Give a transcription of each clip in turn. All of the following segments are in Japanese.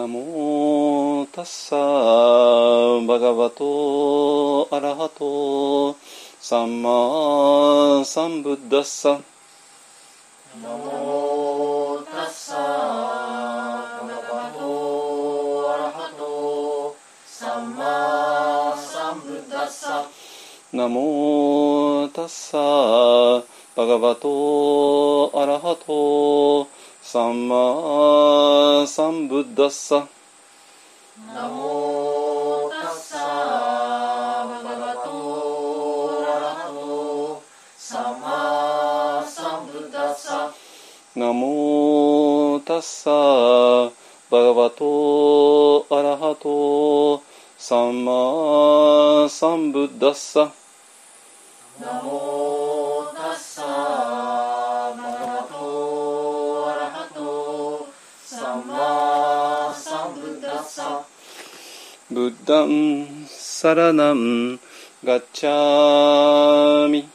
ナモタッサーバガバトアラハトサンマサンブッダッサナモタッサバガバトアラハトサンマサンブッダッサナモタッサバガバトアラハトサンマサンブッダッサナモタッサバガバトアラハトサンマサンブッダッサナモタッサバガバトアラハトサンマサンブッダッサナモブッダンサラナンガッチャーミ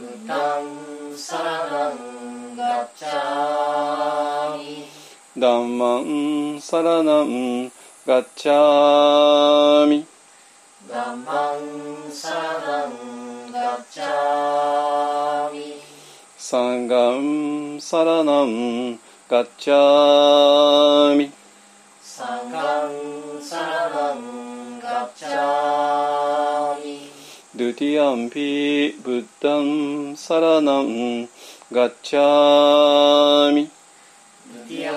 ブッダンサラナンガッチャーミダンマンサラナンガッチャミダンマンサラナンガッチャーミサンガンピサラナンガッチャーミサンガンサラナンガッチャミタティ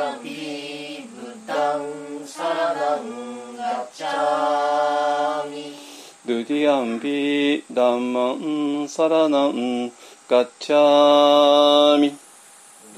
ア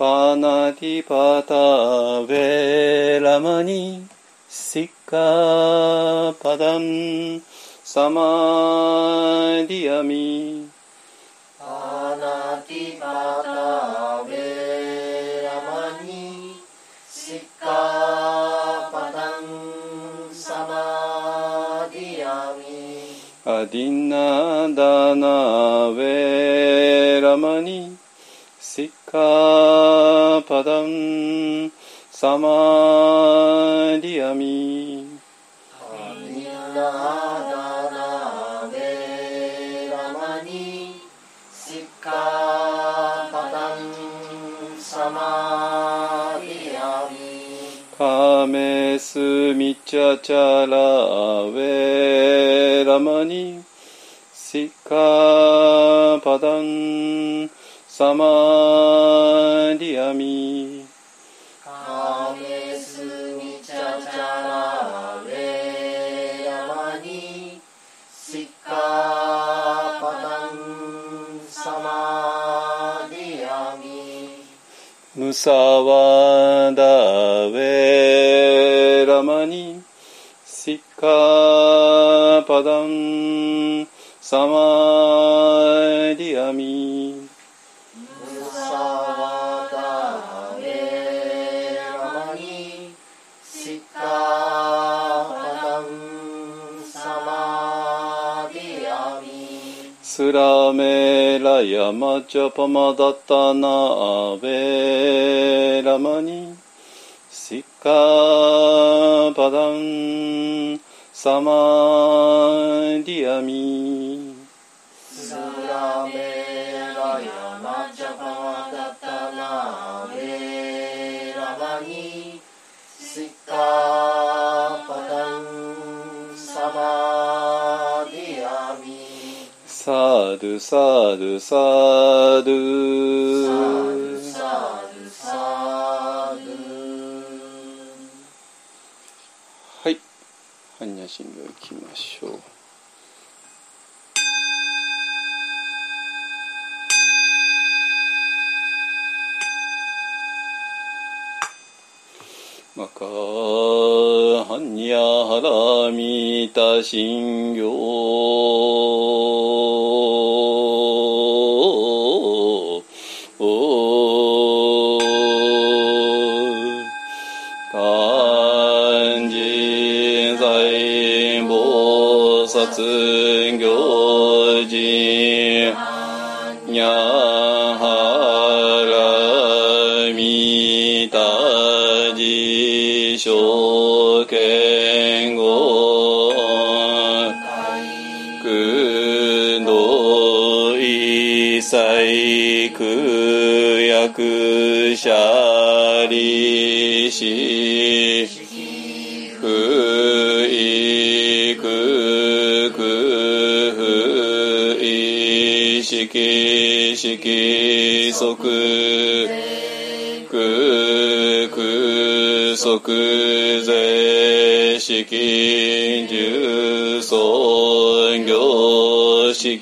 パナティパタヴェラマニシッカパダンサマディアミパナティパタベラマニシッカパタンサマディアミアディナダナヴェラマニカパダンサマディアミアニナダナベラマニシカパタンサマディアミカメスミチャチャラヴェラマニシカパダンサマディアミカメスミチャチャラベラマニシッカパタンサマディアミムサワダヴェラマニシッカパダンサマデメラヤマチャパマダタナアベラマニシッカパダンサマディアミサルサル。即税式重創業式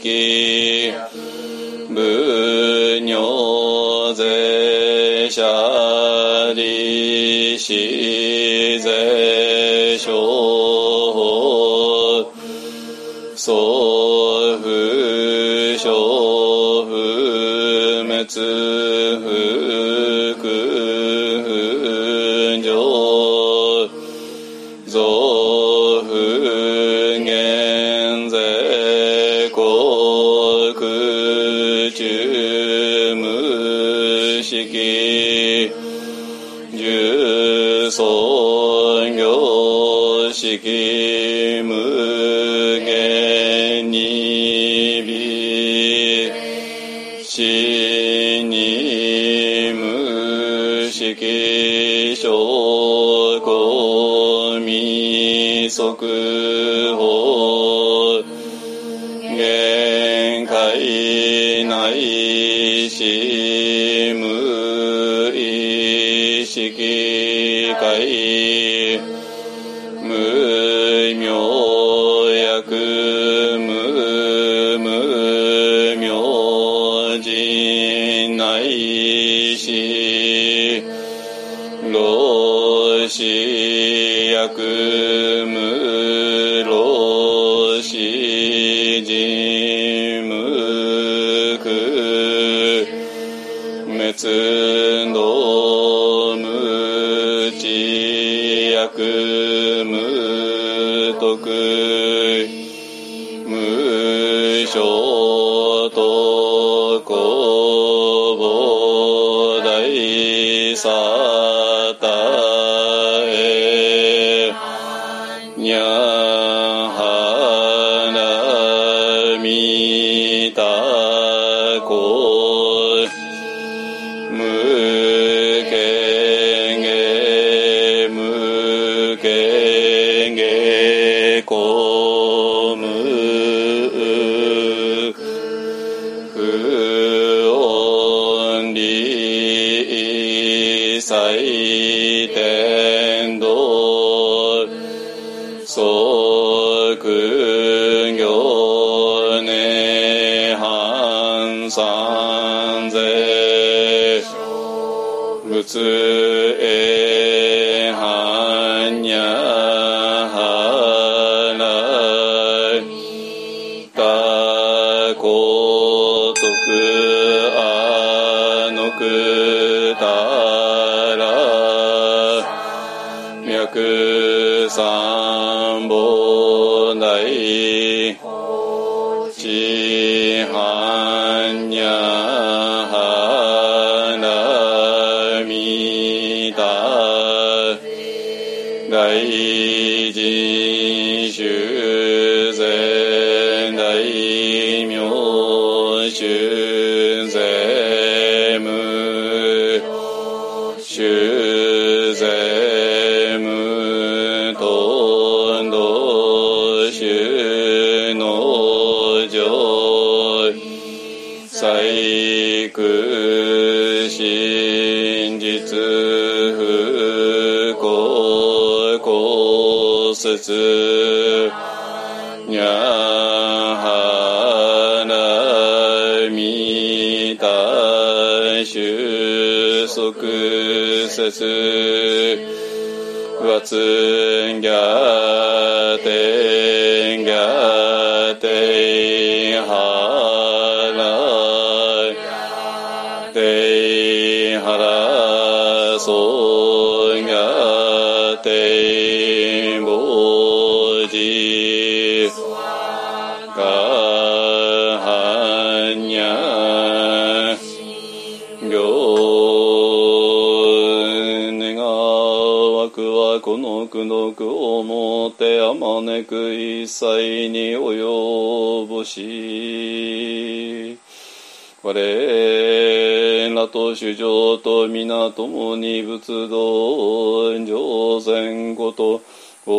我と主上と皆共に仏道上善こと。お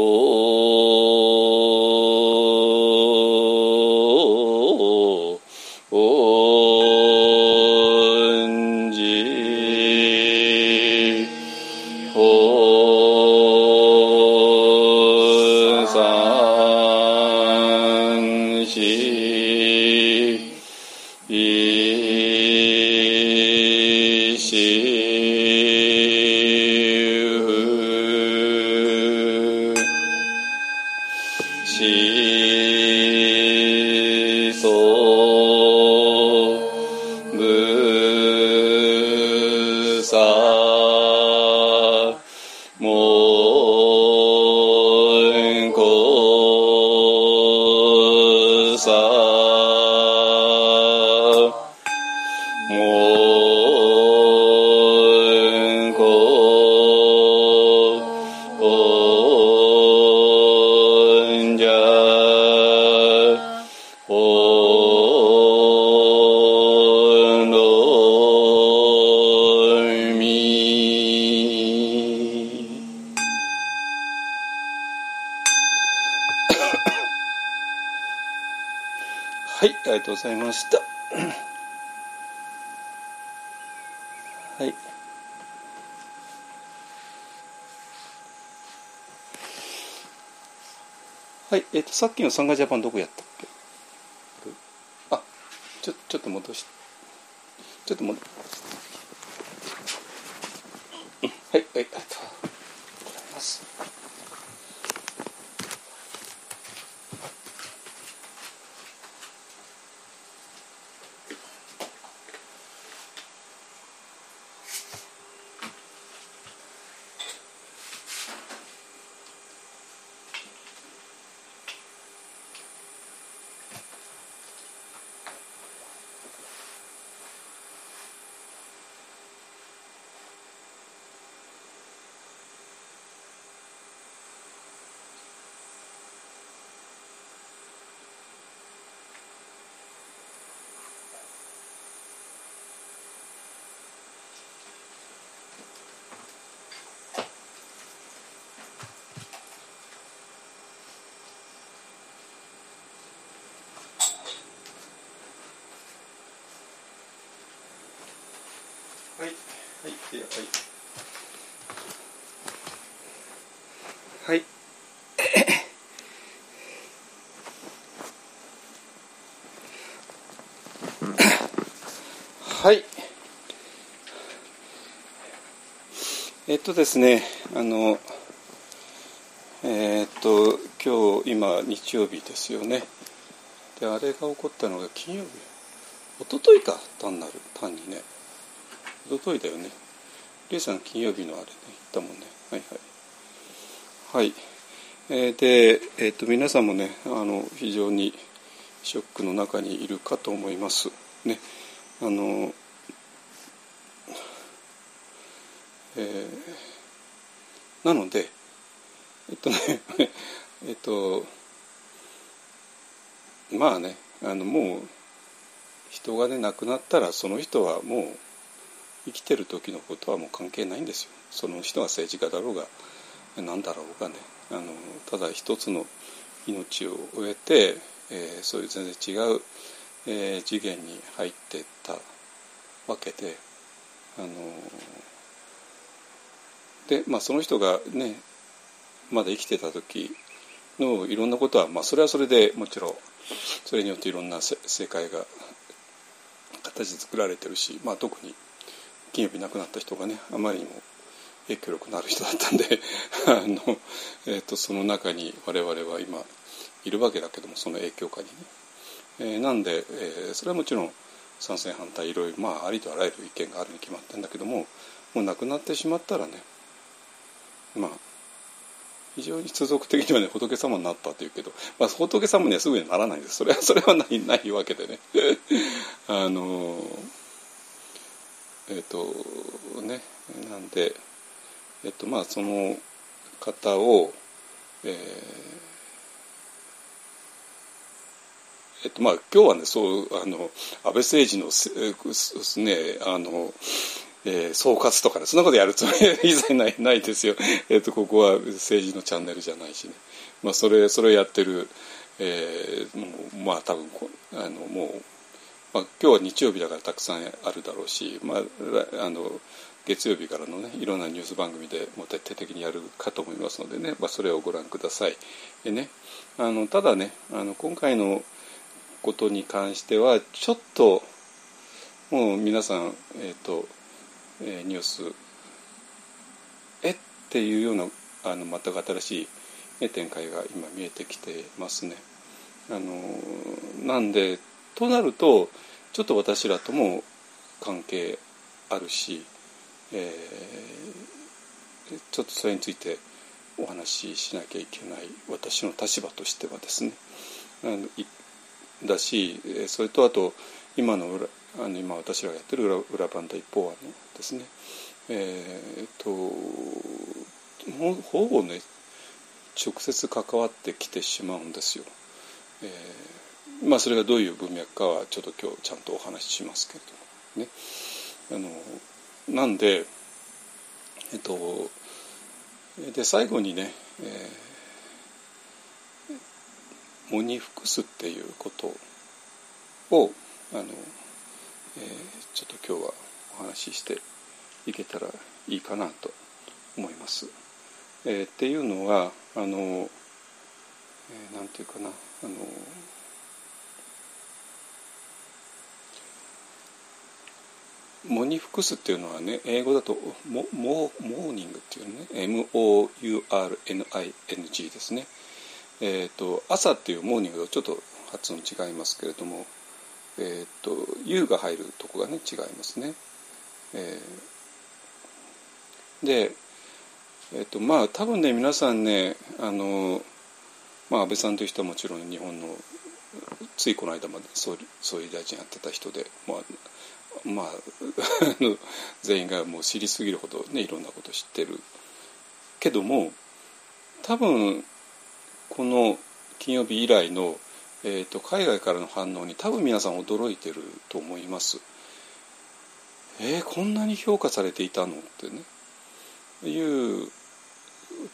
さっきのサンガジャパンどこやったっけあ、ちょ、ちょっと戻し、ちょっと戻うんはい、はい、ありがとうございます。はい、はい、はい。はい。はい。えっとですね、あの、えーっと、今日、今、日曜日ですよね。で、あれが起こったのが金曜日。一昨日か、単なる、単にね。一昨日だよね。リエさん、金曜日のあれね、言ったもんね。はいはい。はい。えーで、えーっと、皆さんもね、あの、非常にショックの中にいるかと思います。ね。あの、えーなので、えっとね、えっと、まあね、あのもう人がね亡くなったらその人はもう生きてる時のことはもう関係ないんですよ。その人が政治家だろうが何だろうがねあのただ一つの命を終えて、えーそういう全然違うえー次元に入ってったわけであので、まあ、その人がねまだ生きてた時のいろんなことは、まあ、それはそれでもちろんそれによっていろんな世界が形作られてるし、まあ、特に金曜日亡くなった人がねあまりにも影響力のある人だったんで あの、えー、とその中に我々は今いるわけだけどもその影響下にね。えーなんで、えーそれはもちろん賛成反対いろいろ、まあ、ありとあらゆる意見があるに決まってんだけどももう亡くなってしまったらねまあ非常に通俗的にはね仏様になったというけど、まあ、仏様にはすぐにならないんですそれはそれはないないわけでね あのえっ、とねなんでえっ、とまあその方をえーえっとまあ、今日はねそうあの安倍政治のせえーすねあの、えー総括とかねそんなことやるつもりは一切ないないですよ、えっとここは政治のチャンネルじゃないしね、まあ、それそれをやってる、えーもうまあ多分あのもう、まあ、今日は日曜日だからたくさんあるだろうし、まあ、あの月曜日からのねいろんなニュース番組でもう徹底的にやるかと思いますのでね、まあ、それをご覧ください。でねあのただねあの今回のことに関してはちょっともう皆さん、えーとえーニュースえっていうようなあの全く新しい、展開が今見えてきてますね。あのなんでとなるとちょっと私らとも関係あるし、えーちょっとそれについてお話ししなきゃいけない私の立場としてはですねあのだしそれとあと今の裏あの今私らがやってる裏裏番第一方案のですねえーっとほほぼね直接関わってきてしまうんですよ。えーまあそれがどういう文脈かはちょっと今日ちゃんとお話ししますけれどもね。あのなんでえっとで最後にね、えー、喪に服すっていうことをあの、えーちょっと今日はお話ししていけたらいいかなと思います。えーっていうのはあの、えーなんていうかなあのモニフクスっていうのはね英語だとモモーニングっていうね M-O-U-R-N-I-N-G ですね。えー、と朝っていうモーニングとちょっと発音違いますけれども、えー、と U が入るとこがね違いますね。えーで、えー、とまあ多分ね皆さんねあの、まあ、安倍さんという人はもちろん日本のついこの間まで総理総理大臣やってた人で、まあまあ、全員がもう知りすぎるほどねいろんなこと知ってるけども多分この金曜日以来の、えー、と海外からの反応に多分皆さん驚いてると思います。えー、こんなに評価されていたのってねいう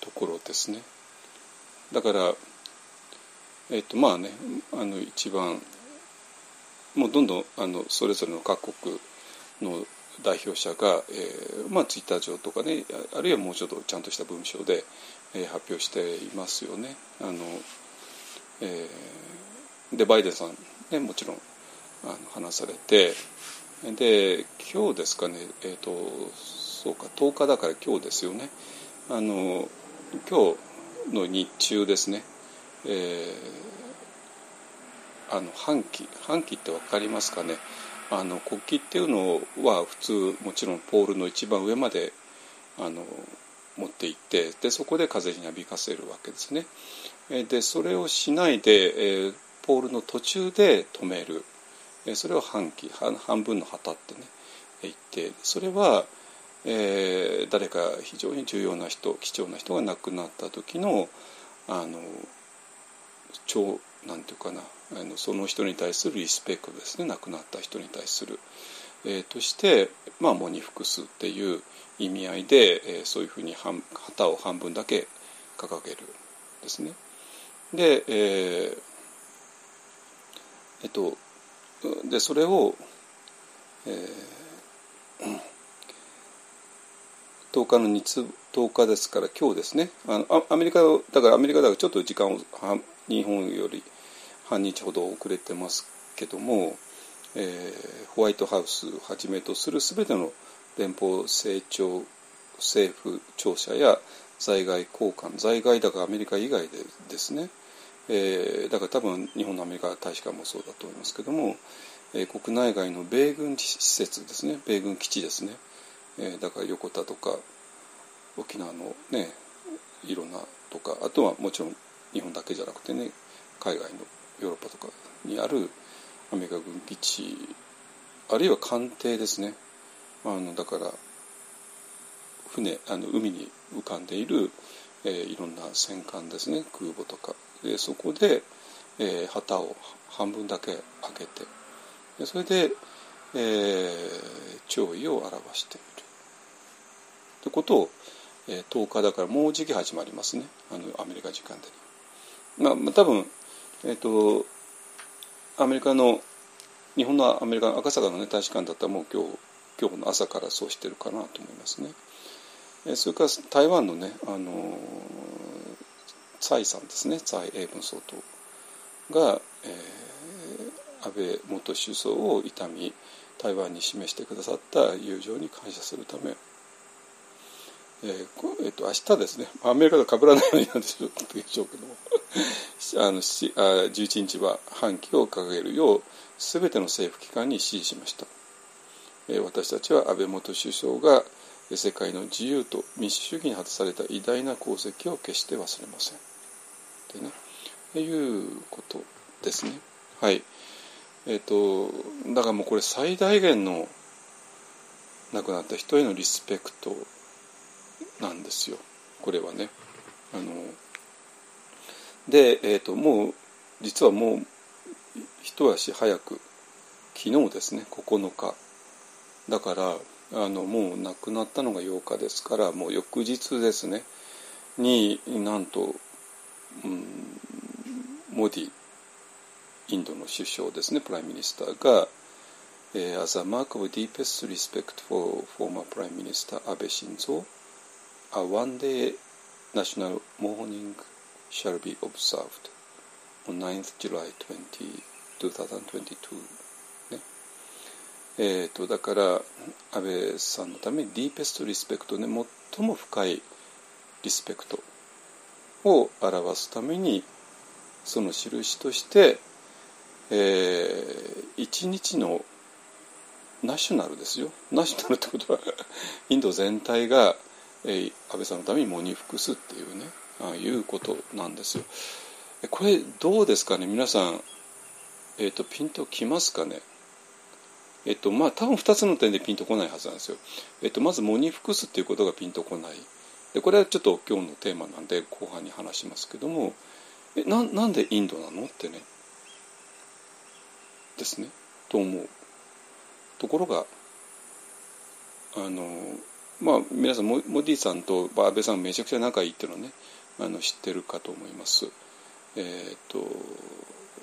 ところですね。だからえっ、とまあねあの一番もうどんどんあのそれぞれの各国の代表者が、えーまあ、ツイッター上とかねあるいはもうちょっとちゃんとした文章で、えー発表していますよね。あのえーでバイデンさん、ね、もちろんあの話されてで今日ですかね、えー、とそうか10日だから今日ですよね。あの今日の日中ですね、えーあの半旗半旗って分かりますかね？あの国旗っていうのは普通もちろんポールの一番上まであの持って行ってでそこで風に浴びかせるわけですね。でそれをしないで、えーポールの途中で止めるそれを半旗半分の旗ってね言ってそれは、えー誰か非常に重要な人貴重な人が亡くなった時のあの超なんていうかなあのその人に対するリスペクトですね。亡くなった人に対する、えーとしてまあ喪に服すっていう意味合いで、えーそういうふうに旗を半分だけ掲げるですね。で、えーえっとでそれを、えー、10日の日10日ですから今日ですね。あのアメリカだからアメリカだからちょっと時間を日本より半日ほど遅れてますけども、えー、ホワイトハウスをはじめとする全ての連邦成長政府庁舎や在外交換在外だからアメリカ以外でですね、えー、だから多分日本のアメリカ大使館もそうだと思いますけども、えー、国内外の米軍施設ですね。米軍基地ですね、えー、だから横田とか沖縄のねいろんなとかあとはもちろん日本だけじゃなくてね海外のヨーロッパとかにあるアメリカ軍基地あるいは艦艇ですね。あのだから船あの海に浮かんでいる、えー、いろんな戦艦ですね。空母とか。でそこで、えー、旗を半分だけ開けてでそれで、えー、弔意を表している。ということを、えー、10日だからもうじき始まりますね。あのアメリカ時間で。まあ、多分、えっ、とアメリカの日本のアメリカの赤坂の、ね、大使館だったらもう今日今日の朝からそうしてるかなと思いますね。えそれから台湾のねあの蔡さんですね蔡英文総統が、えー、安倍元首相を悼み台湾に示してくださった友情に感謝するため、えーえー、と明日ですねアメリカと被らないようになんでしょうけども あのあ11日は反旗を掲げるよう全ての政府機関に指示しました、えー、私たちは安倍元首相が世界の自由と民主主義に果たされた偉大な功績を決して忘れません。でね、いうことですね。はい。えっ、ー、と、だからもうこれ最大限の亡くなった人へのリスペクトなんですよ。これはね。あので、え、ー、と、もう、実はもう、一足早く、昨日ですね、9日。だから、あのもう亡くなったのが8日ですからもう翌日ですねになんと、うん、モディインドの首相ですね Prime Minister が、えー、As a mark of deepest respect for former Prime Minister Abe Shinzo a one day national mourning shall be observed on 9th July 20, 2022えーと、だから安倍さんのためにディーペストリスペクトね最も深いリスペクトを表すためにその印として、えー、一日のナショナルですよ。ナショナルってことはインド全体が、え、安倍さんのために喪に服すっていうねあいうことなんですよ。これどうですかね？皆さん、えーとピンときますかね？えっとまあ多分2つの点でピンとこないはずなんですよ。えっと、まず喪に服すっていうことがピンとこない。でこれはちょっと今日のテーマなんで後半に話しますけどもえななんでインドなのってね？ですね。と思う。ところがあのまあ皆さんモディさんと安倍さんめちゃくちゃ仲いいっていうのはねあの知ってるかと思います。えー、と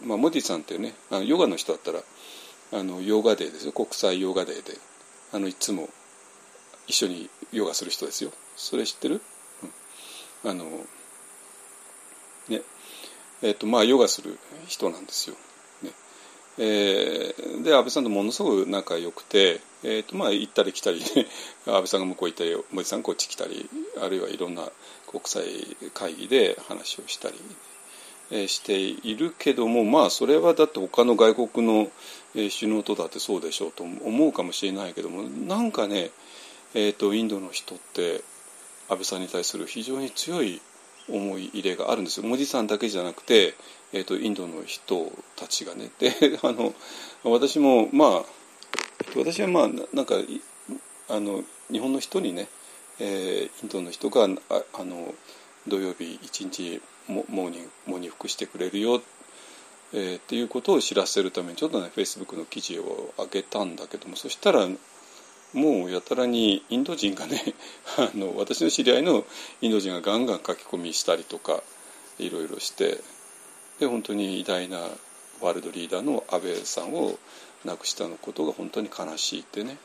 まあ、モディさんってねあのヨガの人だったらあのヨガデーですよ。国際ヨガデーであのいつも一緒にヨガする人ですよ。それ知ってる、うん、あのね。えっ、ー、とまあヨガする人なんですよ、えー、で安倍さんとものすごく仲良くて、えーとまあ、行ったり来たり、ね、安倍さんが向こう行ったり森さんこっち来たりあるいはいろんな国際会議で話をしたりしているけどもまあそれはだって他の外国の首脳とだってそうでしょうと思うかもしれないけどもなんかね、えーと、インドの人って安倍さんに対する非常に強い思い入れがあるんですよ。文字さんだけじゃなくて、えーと、インドの人たちがね。であの私もまあ私はまあなんかあの日本の人にね、えー、インドの人がああの土曜日一日モーニングモニ服してくれるよ、えー、っていうことを知らせるためにちょっとねフェイスブックの記事を上げたんだけどもそしたらもうやたらにインド人がね あの私の知り合いのインド人がガンガン書き込みしたりとかいろいろしてで本当に偉大なワールドリーダーの安倍さんを亡くしたのことが本当に悲しいってね。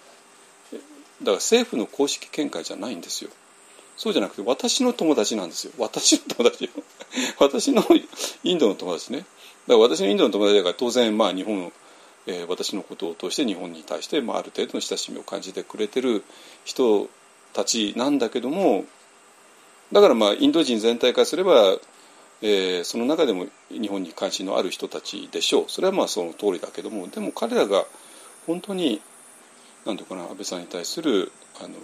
だから政府の公式見解じゃないんですよ。そうじゃなくて私の友達なんですよ。私の友達よ。私のインドの友達ね。だから私のインドの友達だから当然まあ日本えー、私のことを通して日本に対して、まあ、ある程度の親しみを感じてくれてる人たちなんだけどもだからまあインド人全体からすれば、えー、その中でも日本に関心のある人たちでしょう。それはまあその通りだけどもでも彼らが本当に何て言うかな安倍さんに対するあの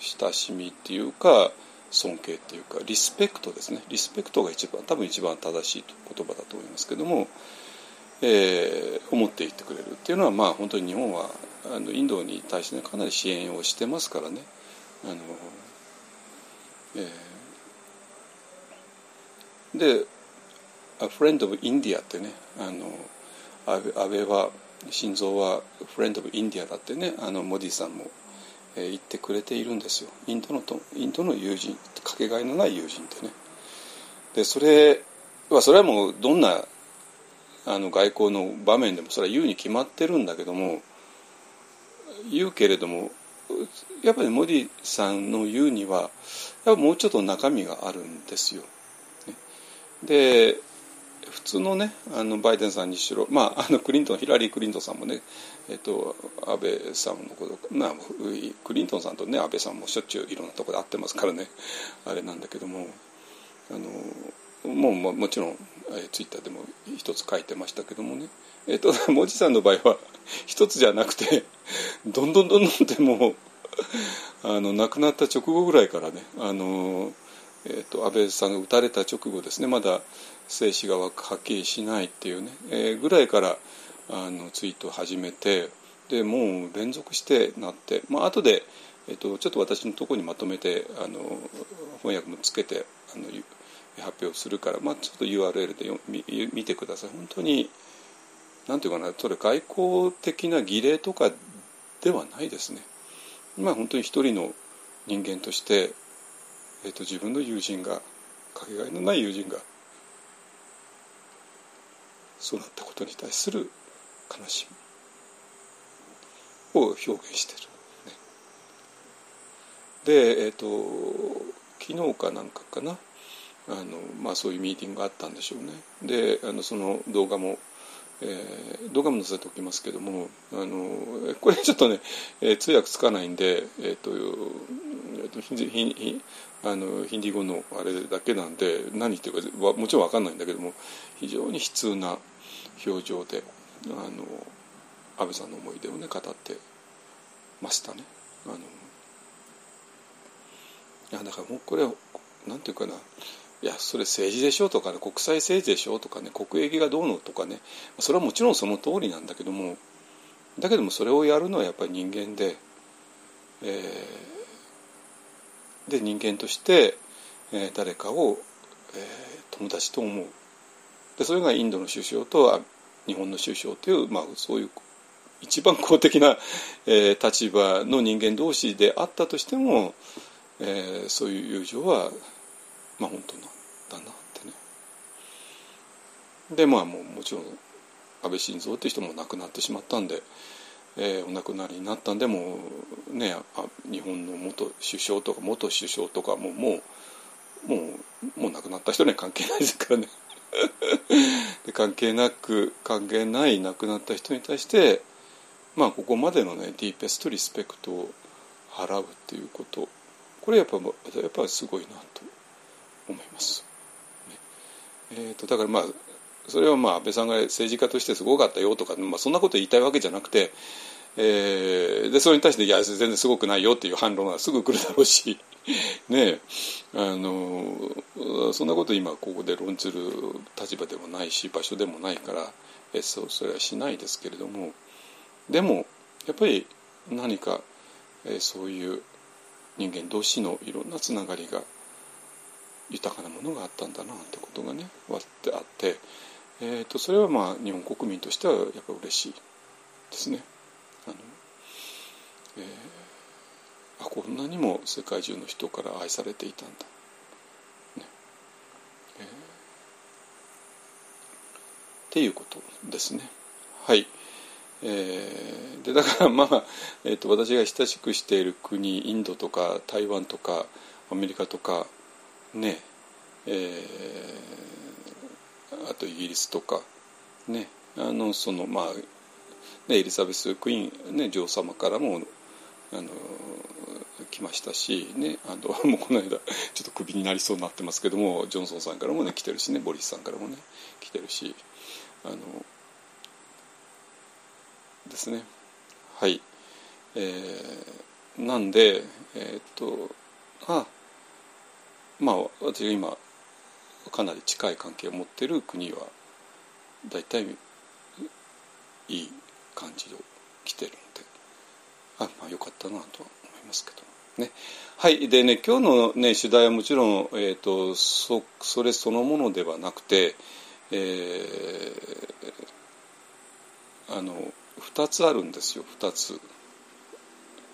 親しみっていうか尊敬っていうかリスペクトですね。リスペクトが一番多分一番正しい言葉だと思いますけどもえー、思っていってくれるっていうのはまあ本当に日本はあのインドに対して、ね、かなり支援をしてますからね。あのえー、で「A Friend of India」ってねあの安倍は心臓は「フレンド・オブ・インディア」だってねあのモディさんも、えー、言ってくれているんですよインドのとインドの友人かけがえのない友人ってねでそれはそれはもうどんなあの外交の場面でもそれは言うに決まってるんだけども言うけれどもやっぱりモディさんの言うにはやっぱもうちょっと中身があるんですよ。で普通のねあのバイデンさんにしろ、まあ、あのクリントンヒラリー・クリントンさんもね、えっと、安倍さんのこと、まあ、クリントンさんとね安倍さんもしょっちゅういろんなところで会ってますからねあれなんだけどもあのもうもちろんえツイッターでも一つ書いてましたけどもね、えーと、と文字さんの場合は 一つじゃなくてどんどんどんどんってもうあの亡くなった直後ぐらいからねあの、えーと、安倍さんが撃たれた直後ですね。まだ生死がはっきりしないっていうね、えー、ぐらいからあのツイートを始めてでもう連続してなってまあ後で、えーと、とちょっと私のところにまとめてあの翻訳もつけてあの発表するから、まあ、ちょっと URL で見てください。本当に何て言うかなそれ外交的な儀礼とかではないですね。まあ本当に一人の人間として、えーと、自分の友人がかけがえのない友人がそうなったことに対する悲しみ。を表現してる、ね、でえっ、ー、と昨日かなんかかな。あの、まあ、そういうミーティングがあったんでしょうね。であのその動画も、えー、動画も載せておきますけどもあのこれちょっとね、えー、通訳つかないんで、えーとえーと、ヒンヒあのヒンディー語のあれだけなんで何言ってるかもちろん分かんないんだけども非常に悲痛な表情であの安倍さんの思い出をね語ってましたね。あのいやだからもうこれなんていうかないやそれ政治でしょとかね国際政治でしょとかね国益がどうのとかねそれはもちろんその通りなんだけどもだけどもそれをやるのはやっぱり人間で、えー、で人間として、えー、誰かを、えー、友達と思う。でそれがインドの首相と日本の首相という、まあ、そういう一番公的な、えー、立場の人間同士であったとしても、えー、そういう友情はまあ本当なんだなってね。でまあもうもちろん安倍晋三っていう人も亡くなってしまったんで、えー、お亡くなりになったんでもうね日本の元首相とか元首相とかももうもうもう亡くなった人には関係ないですからね。で関係なく関係ない亡くなった人に対してまあここまでのねディーペストリスペクトを払うっていうこと。これやっぱやっぱすごいなと。思います。えーと、だからまあそれはまあ安倍さんが政治家としてすごかったよとか、まあ、そんなこと言いたいわけじゃなくて、えー、でそれに対していや全然すごくないよっていう反論がすぐ来るだろうし ねあのそんなこと今ここで論ずる立場でもないし場所でもないから、えそうそれはしないですけれどもでもやっぱり何か、えー、そういう人間同士のいろんなつながりが豊かなものがあったんだなってことがね割ってあって、えーと、それはまあ日本国民としてはやっぱ嬉しいですね。あのえー、あこんなにも世界中の人から愛されていたんだ。ねえー、っていうことですね。はいえー、でだからまあ、えーと、私が親しくしている国インドとか台湾とかアメリカとかねえー、あとイギリスとかねあのそのまあねエリザベス・クイーン、ね、女王様からもあの来ましたし、ね、あの もうこの間ちょっとクビになりそうになってますけどもジョンソンさんからもね来てるしねボリスさんからもね来てるしあのですね。はい。えー、なんでえー、っとあまあ私が今かなり近い関係を持っている国は大体いい感じを来てるんであまあよかったなとは思いますけどねはいでね今日のね主題はもちろん、えーと、そそれそのものではなくて、えー、あの2つあるんですよ2つ。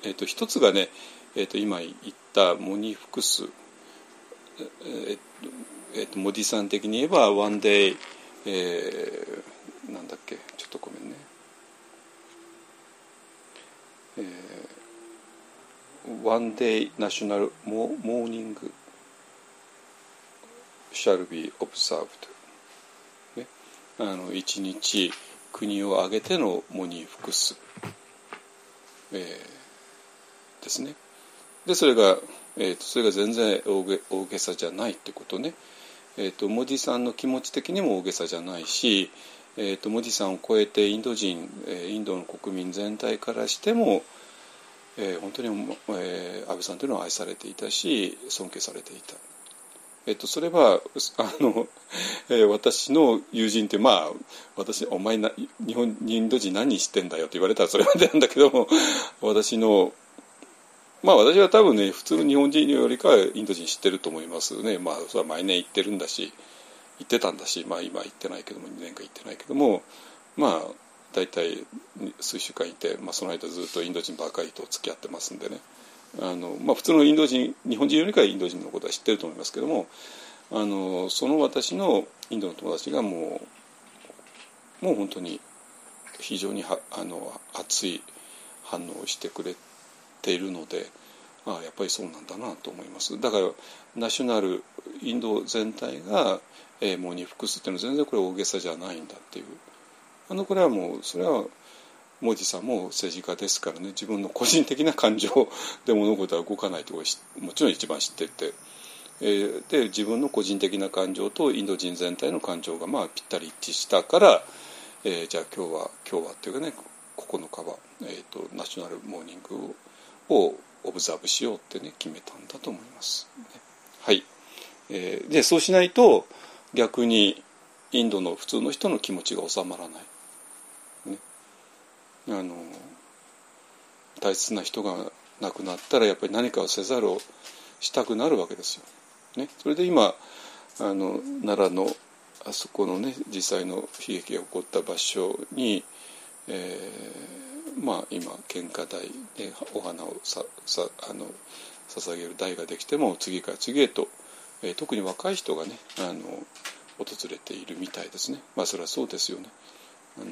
えーと、1つがね、えーと、今言ったモニフクス、ええーと、モディさん的に言えばワンデイ、えー、なんだっけちょっとごめんね。えー、One Day National Morning shall be observed、ね、あの一日国を挙げてのモニフクス、えー、ですねでそれが、えーと、それが全然大げ大げさじゃないってことね、えーと、モディさんの気持ち的にも大げさじゃないし、えーと、モディさんを超えてインド人、えー、インドの国民全体からしても、えー、本当に、えー、安倍さんというのは愛されていたし尊敬されていた。えっと、それはあの、えー、私の友人ってまあ私お前な日本インド人何してんだよと言われたらそれまでなんだけども私のまあ私は多分ね普通の日本人よりかはインド人知ってると思いますね。まあそれは毎年行ってるんだし行ってたんだしまあ今行ってないけども2年間行ってないけどもまあ大体数週間いて、まあ、その間ずっとインド人ばかりと付き合ってますんでね。あの、まあ、普通のインド人日本人よりかはインド人のことは知ってると思いますけどもあのその私のインドの友達がもうもう本当に非常にはあの熱い反応をしてくれているのでああやっぱりそうなんだなと思います。だからナショナルインド全体が、えー、もうに服すっていうのは全然これ大げさじゃないんだっていう。あのこれはもうそれはモディさんも政治家ですからね。自分の個人的な感情で物事は動かないともちろん一番知ってて、えー、で自分の個人的な感情とインド人全体の感情がまあぴったり一致したから、えー、じゃあ今日は今日はっていうかね9日は、えーと、ナショナルモーニングをオブザーブしようってね決めたんだと思います。はい、えー、でそうしないと逆にインドの普通の人の気持ちが収まらない。ねあの大切な人が亡くなったらやっぱり何かをせざるをしたくなるわけですよ。ね、それで今あの奈良のあそこのね実際の悲劇が起こった場所に、えー、まあ今献花台でお花をささあの捧げる台ができても次から次へと、えー、特に若い人がねあの訪れているみたいですね。まあそれはそうですよね。あの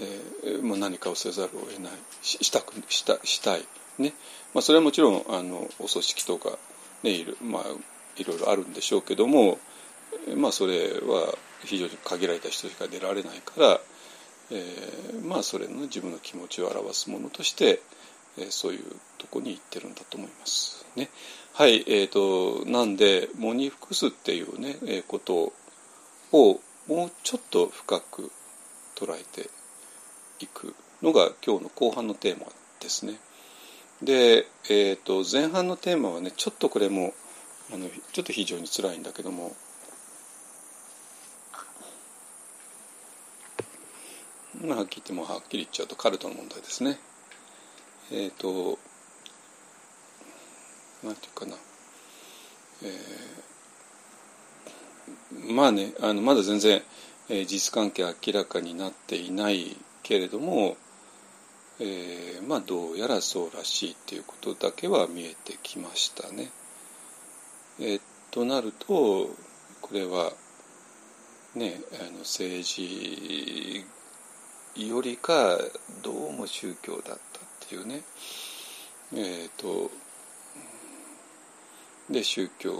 えー、まあ、何かをせざるを得ないしたくしたしたい、ねまあ、それはもちろんあのお組織とか、ねいるまあ、いろいろあるんでしょうけども、まあ、それは非常に限られた人しか出られないから、えー、まあそれの自分の気持ちを表すものとして、えー、そういうとこに行ってるんだと思います。ね、はいえーと、なんで「モニフクス」っていうね、えー、ことをもうちょっと深く捉えていくのが今日の後半のテーマですね。で、えー、と前半のテーマはねちょっとこれもあのちょっと非常につらいんだけどもまあはっきり言ってもはっきり言っちゃうとカルトの問題ですね。えっ、ー、となんていうかな、えー、まあねあのまだ全然、えー、実関係明らかになっていないけれども、えー、まあどうやらそうらしいっていうことだけは見えてきましたね。えー、となるとこれはねあの政治よりかどうも宗教だったっていうね。えっ、ー、とで宗教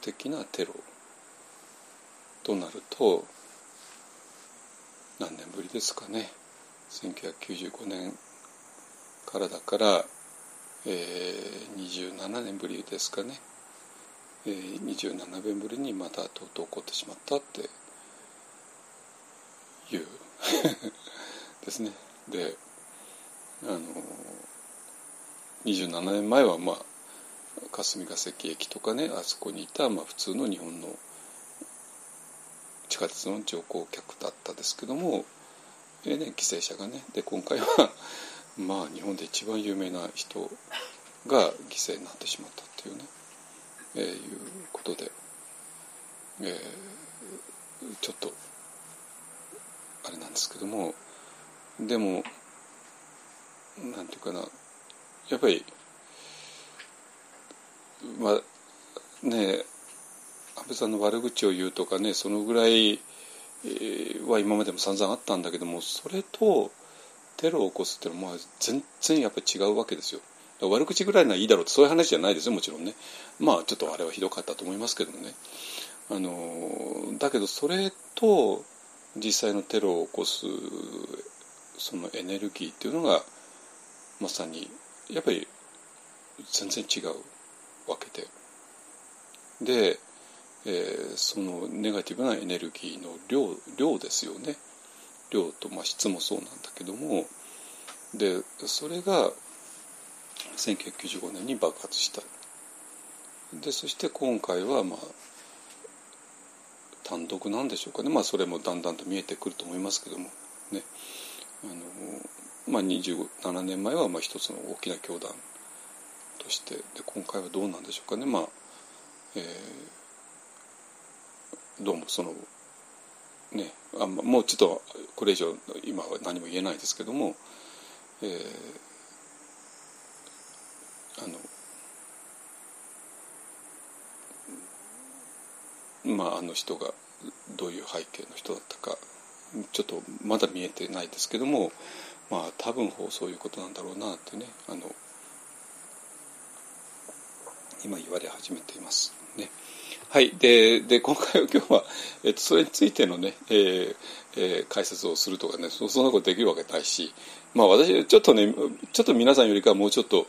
的なテロとなると何年ぶりですかね。1995年からだから、えー、27年ぶりですかね、えー、27年ぶりにまたとうとう起こってしまったっていう。ですね。であの27年前はまあ霞ヶ関駅とかねあそこにいた、まあ、普通の日本の地下鉄の乗降客だったですけども、えーね、犠牲者がね。で今回は まあ日本で一番有名な人が犠牲になってしまったっていうね、えー、いうことで、えー、ちょっとあれなんですけどもでもなんていうかな。やっぱりまあね安倍さんの悪口を言うとかねそのぐらいは今までも散々あったんだけどもそれとテロを起こすっていうのは全然やっぱり違うわけですよ。悪口ぐらいならいいだろうってそういう話じゃないですよもちろんね。まあちょっとあれはひどかったと思いますけどもね。あのだけどそれと実際のテロを起こすそのエネルギーっていうのがまさにやっぱり全然違うわけで。で、えー、そのネガティブなエネルギーの量量ですよね。量と、まあ、質もそうなんだけども。でそれが1995年に爆発した。でそして今回はまあ単独なんでしょうかね。まあそれもだんだんと見えてくると思いますけども。ね。あのまあ27年前はまあ一つの大きな教団としてで今回はどうなんでしょうかね。まあ、えー、どうもそのねあもうちょっとこれ以上今は何も言えないですけども、えー、あのまああの人がどういう背景の人だったかちょっとまだ見えてないですけどもまあ多分そういうことなんだろうなってねあの今言われ始めています。ね、はいでで今回は今日は、えっと、それについてのね、えーえー、解説をするとかねそそんなことできるわけないしまあ私ちょっとねちょっと皆さんよりかはもうちょっと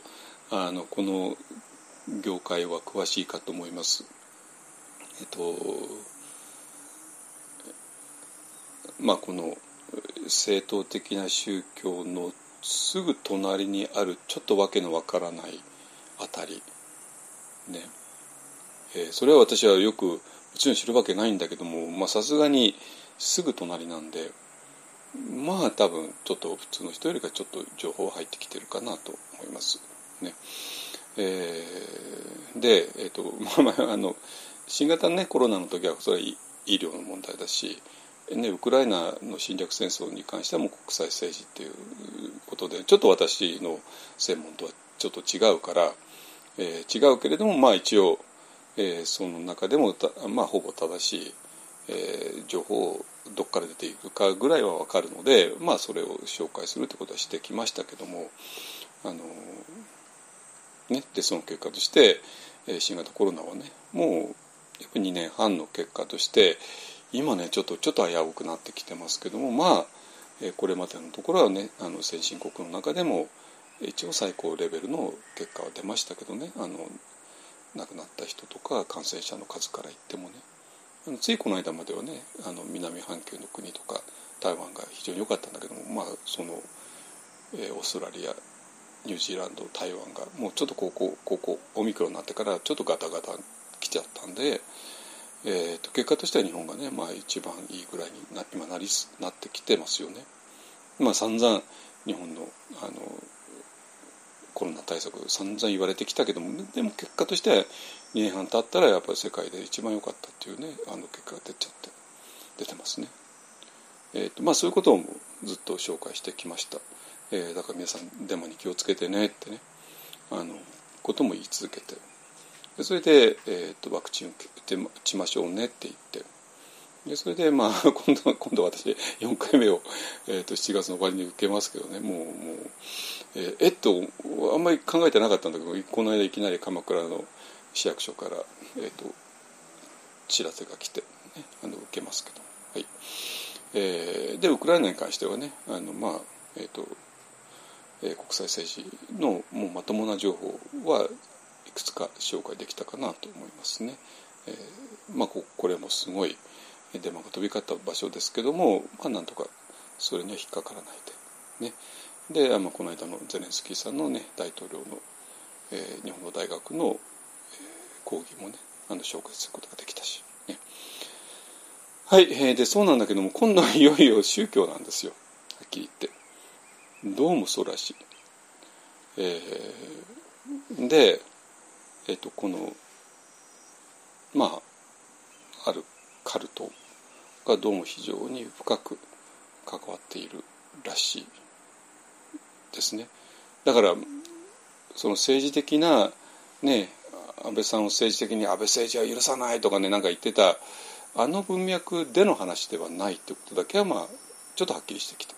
あのこの業界は詳しいかと思います。えっとまあこの正統的な宗教のすぐ隣にあるちょっとわけのわからないあたりねえー、それは私はよくもちろん知るわけないんだけどもさすがにすぐ隣なんでまあ多分ちょっと普通の人よりかちょっと情報入ってきてるかなと思います。ねえー、で、えーと まあ、あの新型、ね、コロナの時はそれは医療の問題だし、ね、ウクライナの侵略戦争に関してはもう国際政治っていうことでちょっと私の専門とはちょっと違うから。えー、違うけれどもまあ一応、えー、その中でもまあ、ほぼ正しい、えー、情報をどっから出ていくかぐらいは分かるので、まあ、それを紹介するってことはしてきましたけどもあの、ね、でその結果として、えー、新型コロナはねもうやっぱり2年半の結果として今ねちょっとちょっと危うくなってきてますけどもまあ、え、これまでのところはねあの先進国の中でも一応最高レベルの結果は出ましたけどねあの亡くなった人とか感染者の数から言ってもねあのついこの間まではねあの南半球の国とか台湾が非常に良かったんだけどもまあその、え、オーストラリアニュージーランド台湾がもうちょっとここここオミクロンになってからちょっとガタガタ来ちゃったんで、えーと、結果としては日本がね、まあ、一番いいぐらいにな今なりなってきてますよね。まあ散々日本のあのコロナ対策散々言われてきたけどもでも結果としては2年半経ったらやっぱり世界で一番良かったっていうねあの結果が出ちゃって出てますね。えーとまあ、そういうことをずっと紹介してきました、えー、だから皆さんデマに気をつけてねってねあのことも言い続けて、でそれで、えーと、ワクチン打ってちましょうねって言って。でそれでまあ 今度今度私4回目を、えーと、7月の終わりに受けますけどね。もうもうえー、えっとあんまり考えてなかったんだけどこの間いきなり鎌倉の市役所から、えーと、知らせが来て、ね、あの受けますけど、はい。えー、でウクライナに関してはねあのまあえっ、ー、とえ国際政治のもうまともな情報はくつか紹介できたかなと思いますね。えー、まあ、これもすごいデマが飛び交った場所ですけども、まあ、なんとかそれには引っかからないで。ね、で、まあ、この間のゼレンスキーさんの、ね、大統領の、えー、日本の大学の、えー、講義もねあの紹介することができたし。ね、はい、えー、でそうなんだけども今度はいよいよ宗教なんですよはっきり言って。どうもそうらしい。えー、で、えっ、とこのまああるカルトがどうも非常に深く関わっているらしいですね。だからその政治的なね安倍さんを政治的に安倍政治は許さないとかねなんか言ってたあの文脈での話ではないってことだけはまあちょっとはっきりしてきた。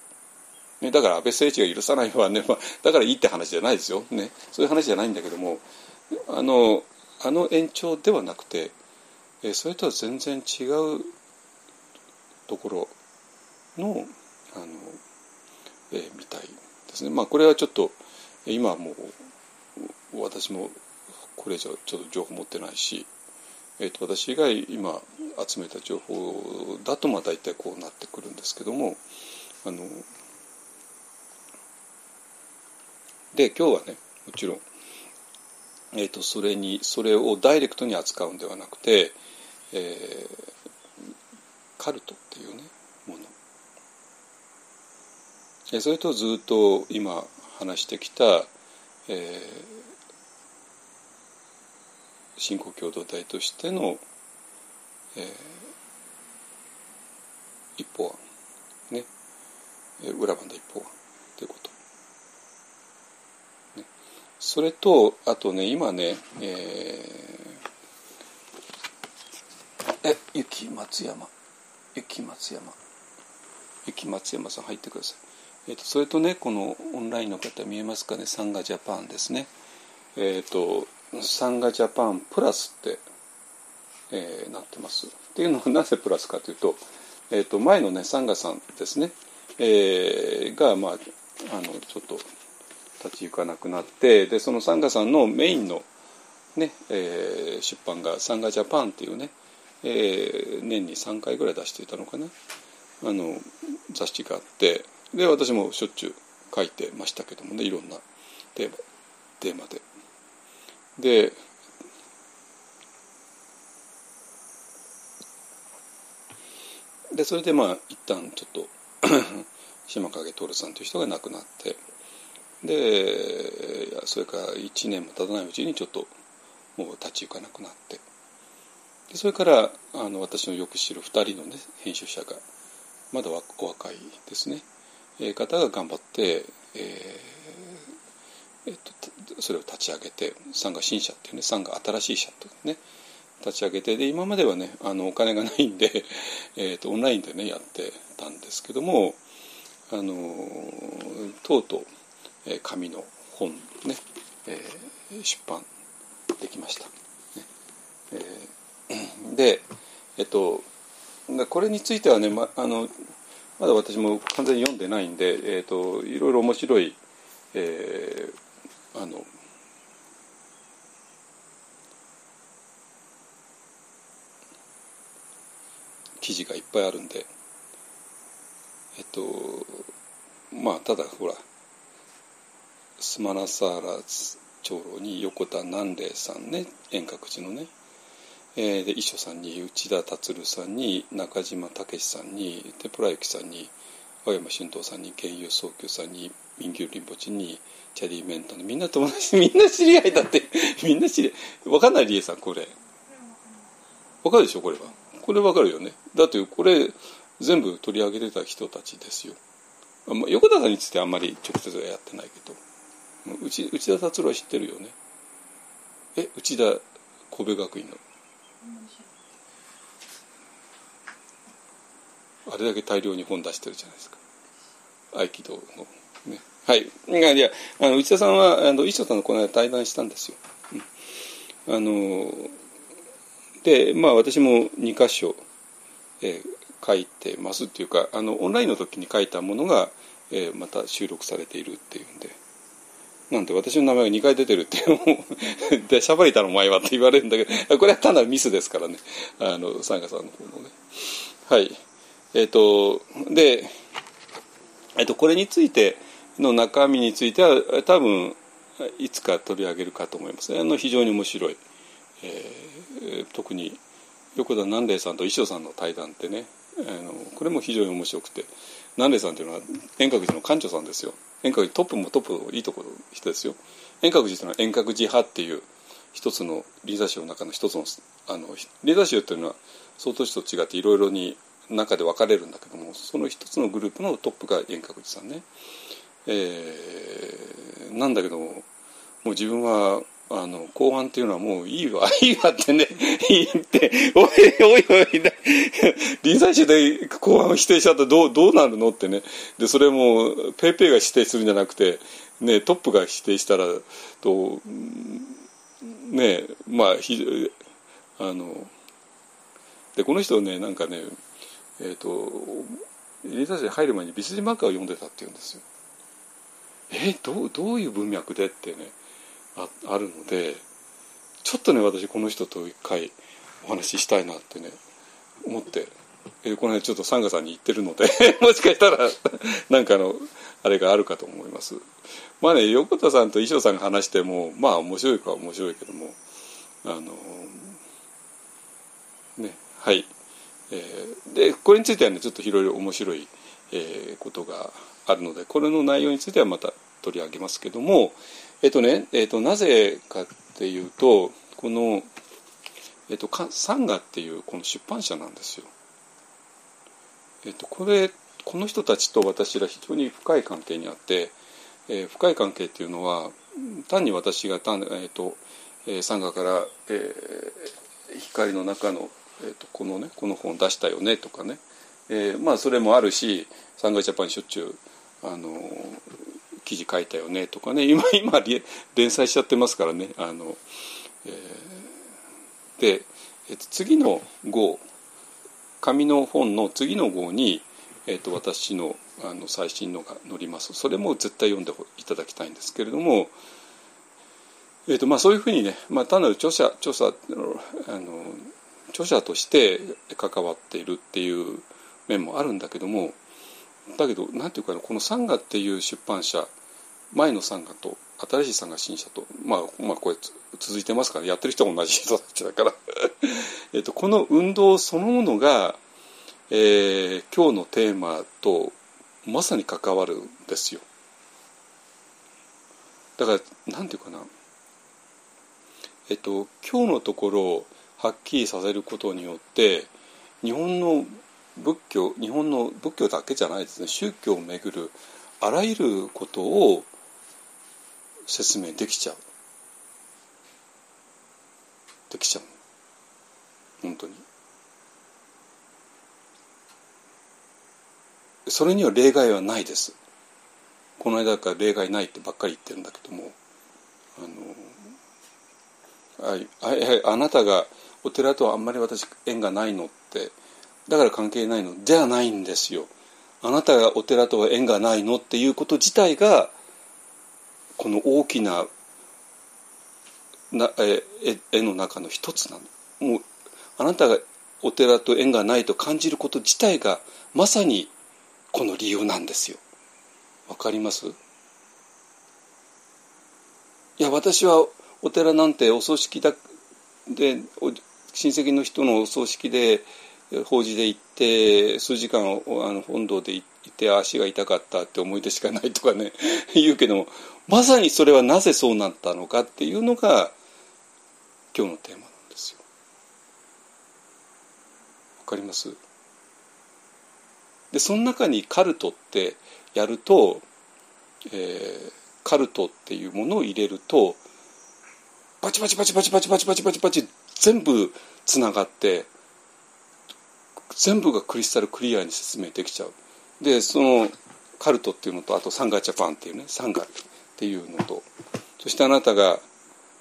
ね、だから安倍政治が許さないはね、まあ、だからいいって話じゃないですよ、ね、そういう話じゃないんだけどもあのあの延長ではなくて、えそれとは全然違うところのあの、え、みたいですね。まあこれはちょっと今はもう私もこれ以上ちょっと情報持ってないし、えー、と私が今集めた情報だとまあ大体こうなってくるんですけどもあので今日はねもちろん、えーと、それにそれをダイレクトに扱うんではなくて、えー、カルトっていうねもの。それとずっと今話してきた、えー、信仰共同体としての、えー、一方案ね。裏番の一方案ということそれとあとね今ねえー、え雪松山。雪松山。雪松山さん入ってください、えーと、それとねこのオンラインの方見えますかね？サンガジャパンですね。えっ、ー、とサンガジャパンプラスって、えー、なってます。っていうのはなぜプラスかというと,、えーと、前のねサンガさんですね、えー、がまああのちょっと立ち行かなくなってでそのサンガさんのメインの、ねえー、出版が「サンガジャパン」っていうね、えー、年に3回ぐらい出していたのかなあの雑誌があってで私もしょっちゅう書いてましたけどもねいろんなテーマテーマで。ででそれでまあ一旦ちょっと 島影徹さんという人が亡くなってでそれから1年も経たないうちにちょっともう立ち行かなくなって。でそれからあの私のよく知る2人の、ね、編集者がまだお若いですね、えー、方が頑張って、えーえっと、それを立ち上げてサンガ新社っていうねサンガ新しい社というね立ち上げてで今まではねあのお金がないんで、えーと、オンラインでねやってたんですけどもあのとうとうえ紙の本ね、えー、出版できました。ねえー、で、えっと、これについてはね、まあのまだ私も完全に読んでないんで、えーと、いろいろ面白い、えー、あの記事がいっぱいあるんでえっとまあただほらスマナサーラ長老に横田南霊さんね遠隔寺のね、えー、で遺書さんに内田達さんに中島武さんにテプラユキさんに青山俊藤さんに源遊宗久さんに民牛林墓地にチャディ・メンタのみんな友達みんな知り合いだって みんな知り合い分かんない理恵さんこれ。分かるでしょこれは。これ分かるよね。だってこれ全部取り上げてた人たちですよ。横田さんについてあんまり直接はやってないけど。内内田達郎は知ってるよね。え内田神戸学院の。あれだけ大量に本出してるじゃないですか。合気道のね。はい。いやいやあの内田さんはあの石田さんのこの間対談したんですよ、うん、あのでまあ私も2箇所、えー、書いてますっていうかあのオンラインの時に書いたものが、えー、また収録されているっていうんで。なんで私の名前が2回出てるっていうでしゃばりたのお前はって言われるんだけどこれは単なるミスですからね。あのサンガさんの方のね。はい。えっ、ー、とで、え、ー、とこれについての中身については多分いつか取り上げるかと思います、あの非常に面白い、えー、特に横田南霊さんと衣装さんの対談ってねあのこれも非常に面白くて。南霊さんというのは円覚寺の館長さんですよ。円覚寺トップもトップいいところ人ですよ。円覚寺というのは円覚寺派っていう一つの臨座宗の中の一つのあの臨座宗というのは総統宗と違っていろいろに中で分かれるんだけどもその一つのグループのトップが円覚寺さんね、えー、なんだけどももう自分はあの後半っていうのはもういいわ。いいわってね言っておいおいおい臨済宗で後半を否定しちゃったらどうどうなるのってね。でそれもペイペイが否定するんじゃなくて、ね、トップが否定したらとねまあひあのでこの人ねなんかねえっ、ー、と臨済宗に入る前にビスジマッカーを読んでたっていうんですよ。えどうどういう文脈でってね。ああるのでちょっとね私この人と一回お話ししたいなってね思って、え、この辺ちょっとサンガさんに言ってるので もしかしたらなんかのあれがあるかと思います。まあね横田さんと衣装さんが話してもまあ面白いかは面白いけどもあのねはい、えー、でこれについてはねちょっといろいろ面白い、えー、ことがあるのでこれの内容についてはまた取り上げますけどもえっとね、えっと、なぜかっていうとこの、えっと、サンガっていうこの出版社なんですよ。えっと、これこの人たちと私ら非常に深い関係にあって、えー、深い関係っていうのは単に私が単、えっとえー、サンガから、えー、光の中の、えーと、このねこの本出したよねとかね、えー、まあそれもあるしサンガジャパンしょっちゅうあの記事書いたよねとかね。今今連載しちゃってますからね。あの、えー、で、えっと、次の号紙の本の次の号に、えっと、私のあの最新のが載ります。それも絶対読んでいただきたいんですけれども、えっとまあ、そういうふうにね、まあ、単なる著者著者あの著者として関わっているっていう面もあるんだけどもだけどなんていうかなこの「サンガ」っていう出版社前の参加と新しい参加新社と、まあ、まあこれ続いてますからやってる人も同じ人たちだから。えとこの運動そのものが、えー、今日のテーマとまさに関わるんですよ。だからなんていうかな。えっと今日のところをはっきりさせることによって日本の仏教日本の仏教だけじゃないですね。宗教をめぐるあらゆることを説明できちゃう。できちゃう本当に。それには例外はないです。この間から例外ないってばっかり言ってるんだけども。あのああなたがお寺とはあんまり私縁がないのってだから関係ないのではないんですよ。あなたがお寺とは縁がないのっていうこと自体がこの大きななえ絵の中の一つなの。もうあなたがお寺と縁がないと感じること自体がまさにこの理由なんですよ。わかります？いや私はお寺なんてお葬式だで親戚の人のお葬式で法事で行って数時間あの本堂でいて足が痛かったって思い出しかないとかね 言うけどもまさにそれはなぜそうなったのかっていうのが今日のテーマなんですよ。わかります？でその中にカルトってやると、えー、カルトっていうものを入れるとバチバチバチバチバチバチバチバチバチ全部つながって全部がクリスタルクリアに説明できちゃうでそのカルトっていうのとあとサンガジャパンっていうねサンガっていうのとそしてあなたが、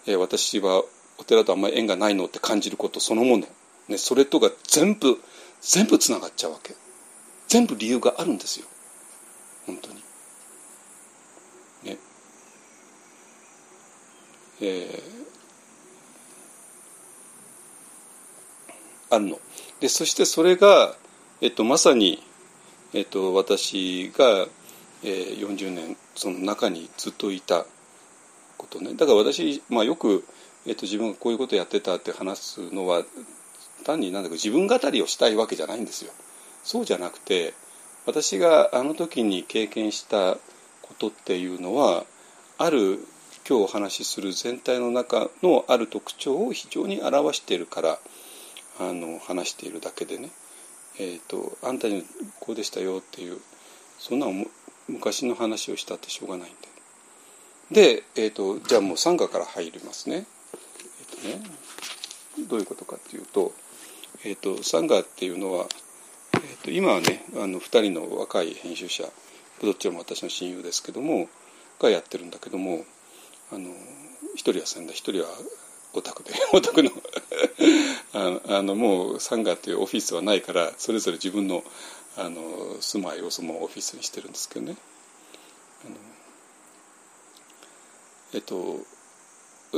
えー、私はお寺とあんまり縁がないのって感じることそのもの、ね、それとが全部全部つながっちゃうわけ。全部理由があるんですよ。本当に。ね。えー、あるの。でそしてそれが、えっと、まさに、えっと、私が、えー、40年その中にずっといたことねだから私、まあ、よく、えっと、自分がこういうことやってたって話すのは単になんだか自分語りをしたいわけじゃないんですよ。そうじゃなくて私があの時に経験したことっていうのはある今日お話しする全体の中のある特徴を非常に表しているからあの話しているだけでね、えーと、あんたにこうでしたよっていうそんな昔の話をしたってしょうがないんで。で、えーと、じゃあもう参加から入りますね。えーとねどういうことかっていうと,、えーと、サンガっていうのは、えーと、今はねあの2人の若い編集者どっちも私の親友ですけどもがやってるんだけどもあの1人は仙台1人はオタクで オタクのあ あのもうサンガっていうオフィスはないからそれぞれ自分のあの住まいをそのオフィスにしてるんですけどね。えっと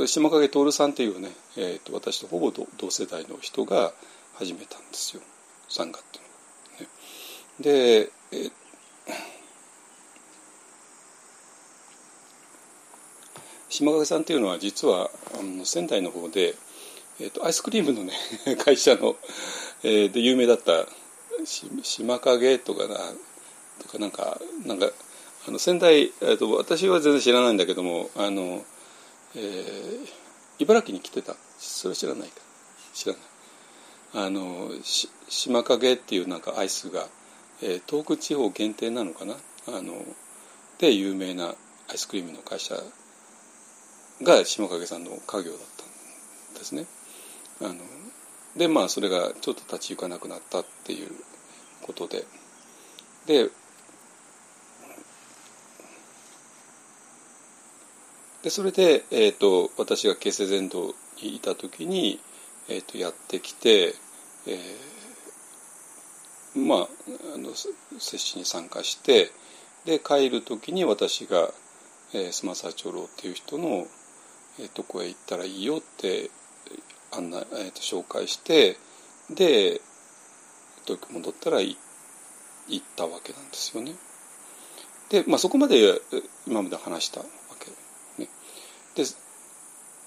島影徹さんっていうね、えーと、私とほぼ同世代の人が始めたんですよサンガっていうのが、ね。で、え島影さんっていうのは実はあの仙台の方で、えーと、アイスクリームのね 会社の、えー、で有名だった島影とかなとかなんかなんかあの仙台、えーと、私は全然知らないんだけどもあの、えー、茨城に来てた。それ知らないか。知らない。あの島影っていうなんかアイスが、えー、東北地方限定なのかな？あので有名なアイスクリームの会社が下影さんの家業だったんですね。あのでまあそれがちょっと立ち行かなくなったっていうことでででそれで、えーと、私が形成全道にいた時に、えーと、やってきて、えー、まああの接種に参加してで帰る時に私が、えー、スマサー長老っていう人のえー、どこへ行ったらいいよって案内、えー、と紹介してで東京戻ったら行ったわけなんですよね。で、まあ、そこまで今まで話したわけ、ね、で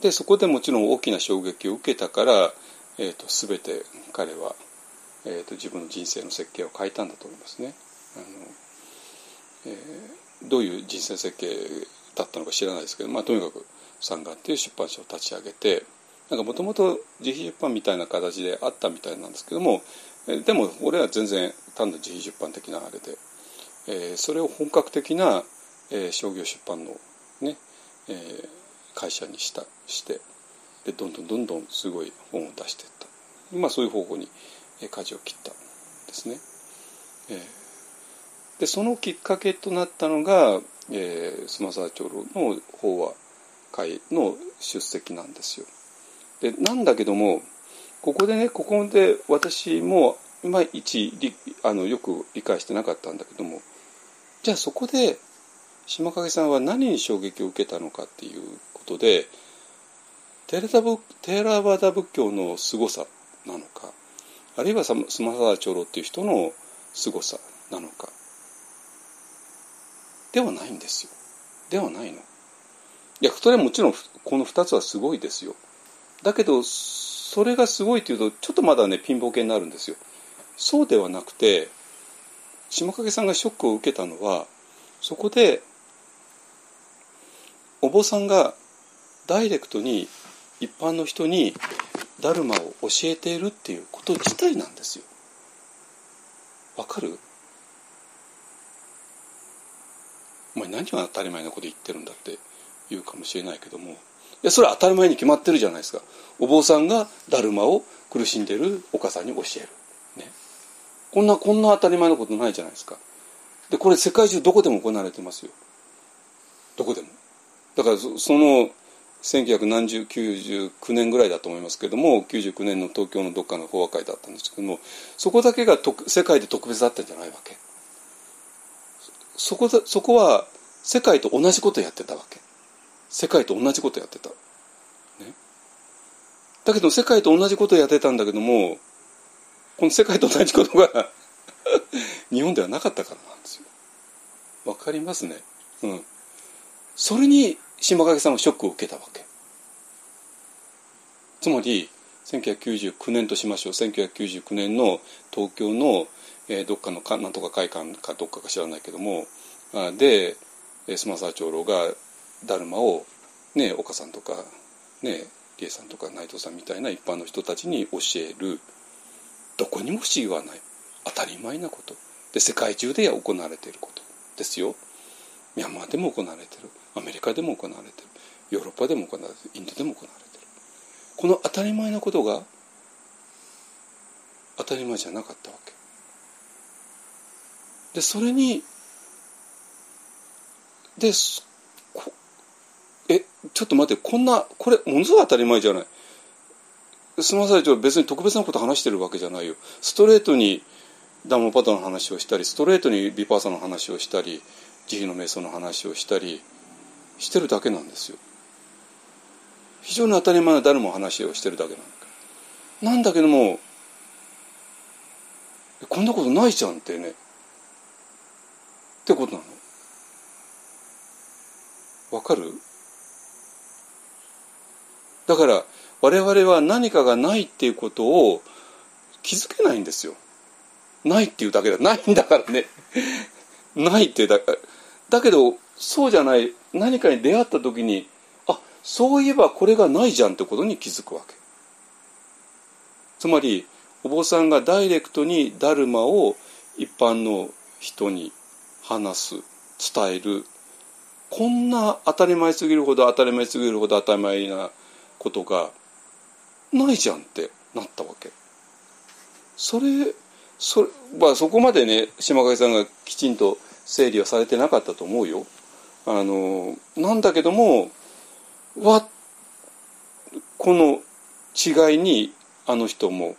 でそこでもちろん大きな衝撃を受けたから、えーと、全て彼は、えーと、自分の人生の設計を変えたんだと思いますね。あのえー、どういう人生設計だったのか知らないですけど、まあ、とにかくさんがっていう出版社を立ち上げてなんかもともと自費出版みたいな形であったみたいなんですけどもでも俺は全然単なる自費出版的なあれで、えー、それを本格的な、えー、商業出版のね、えー、会社にしたしてでどんどんどんどんすごい本を出していったまあそういう方法に、えー、舵を切ったんですね。えー、でそのきっかけとなったのが、えー、スマサー長老の法話会の出席なんですよ。でなんだけどもここでねここで私もいまいちあのよく理解してなかったんだけどもじゃあそこで島影さんは何に衝撃を受けたのかっていうことでテーラバダ仏教の凄さなのかあるいはスマサダ長老っていう人の凄さなのかではないんですよではないの。いやそれはもちろんこの2つはすごいですよ。だけどそれがすごいというとちょっとまだねピンボケになるんですよ。そうではなくて下影さんがショックを受けたのはそこでお坊さんがダイレクトに一般の人にダルマを教えているっていうこと自体なんですよ。わかる？お前何が当たり前のこと言ってるんだって。言うかもしれないけども。いやそれは当たり前に決まってるじゃないですか。お坊さんがだるまを苦しんでるお母さんに教える、ね、こんなこんな当たり前のことないじゃないですか。でこれ世界中どこでも行われてますよ。どこでも。だからその1999年ぐらいだと思いますけども99年の東京のどっかの法話会だったんですけどもそこだけが世界で特別だったんじゃないわけ。そこそこは世界と同じことやってたわけ。世界と同じことやってた、ね、だけど世界と同じことやってたんだけどもこの世界と同じことが 日本ではなかったからなんですよ。わかりますね。うん。それに島影さんはショックを受けたわけ。つまり1999年としましょう。1999年の東京の、えー、どっかのかなんとか会館かどっかか知らないけどもあでスマサー長老がだるまを、ね、岡さんとか、ね、理恵さんとか内藤さんみたいな一般の人たちに教える。どこにも不思議はない。当たり前なこと。で世界中で行われていることですよ。ミャンマーでも行われてる。アメリカでも行われてる。ヨーロッパでも行われてる。インドでも行われてる。この当たり前なことが当たり前じゃなかったわけ。でそれにでえちょっと待ってこんなこれものすごい当たり前じゃない。すみませんちょっと別に特別なこと話してるわけじゃないよ。ストレートにダモパタの話をしたりストレートにビパーサの話をしたり慈悲の瞑想の話をしたりしてるだけなんですよ。非常に当たり前な誰も話をしてるだけなんだ。なんだけどもこんなことないじゃんってね。ってことなの。わかる？だから我々は何かがないっていうことを気づけないんですよ。ないっていうだけだ。ないんだからね。ないってだだけどそうじゃない何かに出会った時にあそういえばこれがないじゃんってことに気づくわけ。つまりお坊さんがダイレクトにダルマを一般の人に話す伝える。こんな当たり前すぎるほど当たり前すぎるほど当たり前なことがないじゃんってなったわけ。それそれ、まあ、そこまでね島影さんがきちんと整理はされてなかったと思うよ。あのなんだけどもわこの違いにあの人も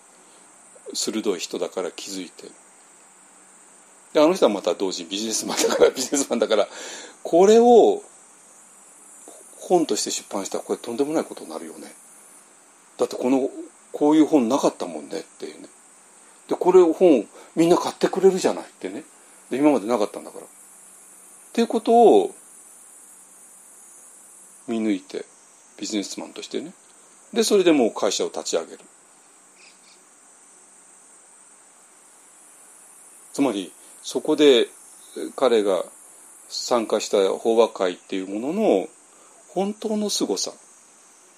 鋭い人だから気づいて。であの人はまた同時にビジネスマンだからビジネスマンだからこれを本として出版したらこれとんでもないことになるよね。だってこのこういう本なかったもんねっていうね。でこれ本みんな買ってくれるじゃないってね。で今までなかったんだから。っていうことを見抜いてビジネスマンとしてね。でそれでもう会社を立ち上げる。つまりそこで彼が参加した法話会っていうものの本当の凄さっ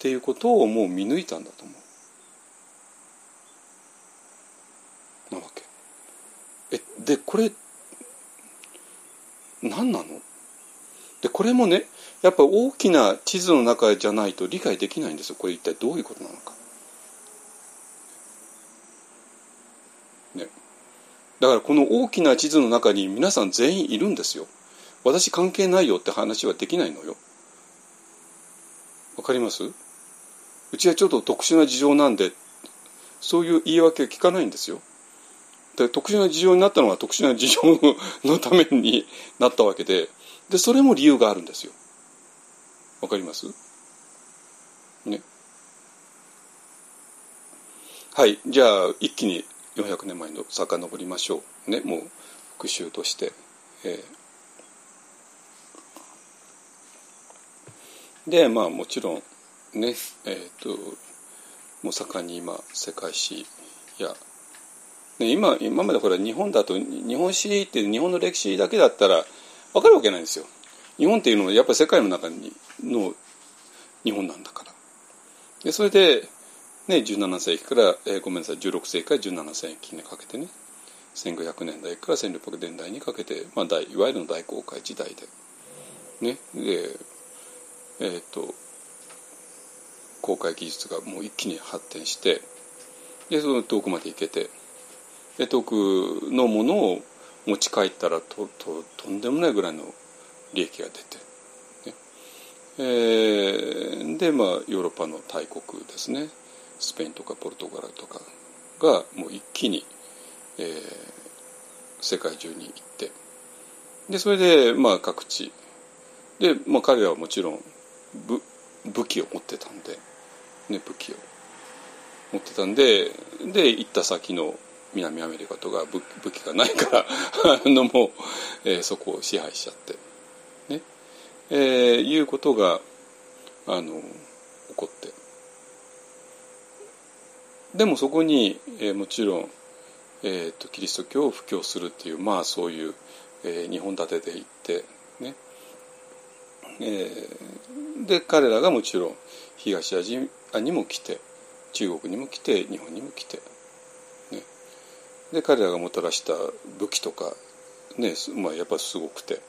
ていうことをもう見抜いたんだと思うなわけえでこれ何なの？でこれもねやっぱ大きな地図の中じゃないと理解できないんですよこれ一体どういうことなのか。ね、だからこの大きな地図の中に皆さん全員いるんですよ。私関係ないよって話はできないのよ。わかります？うちはちょっと特殊な事情なんでそういう言い訳は聞かないんですよ。で特殊な事情になったのは特殊な事情のためになったわけででそれも理由があるんですよ。わかります？ね。はいじゃあ一気に400年前の遡りましょうねもう復習として。えー、でまあもちろんねえっ、ー、ともう盛んに今世界史や、ね、今今までほら日本だと日本史って日本の歴史だけだったら分かるわけないんですよ。日本っていうのはやっぱり世界の中にの日本なんだからでそれで、ね、17世紀から、えー、ごめんなさい16世紀から17世紀にかけてね1500年代から1600年代にかけて、まあ、大いわゆるの大航海時代でねでえーと、公開技術がもう一気に発展してでその遠くまで行けてで遠くのものを持ち帰ったらとととんでもないぐらいの利益が出て、ね。えー、でまあヨーロッパの大国ですね。スペインとかポルトガルとかがもう一気に、えー、世界中に行って。でそれでまあ各地。で、まあ、彼らはもちろん武武器を持ってたんで、ね、武器を。持ってたんでで行った先の南アメリカとか武武器がないから のもう、えー、そこを支配しちゃってね。えー、いうことがあの起こって。でもそこに、えー、もちろん、えーと、キリスト教を布教するっていうまあそういう、えー、日本立てで行ってね。えー、で彼らがもちろん東アジアにも来て中国にも来て日本にも来て、ね、で彼らがもたらした武器とか、ねまあ、やっぱすごくて。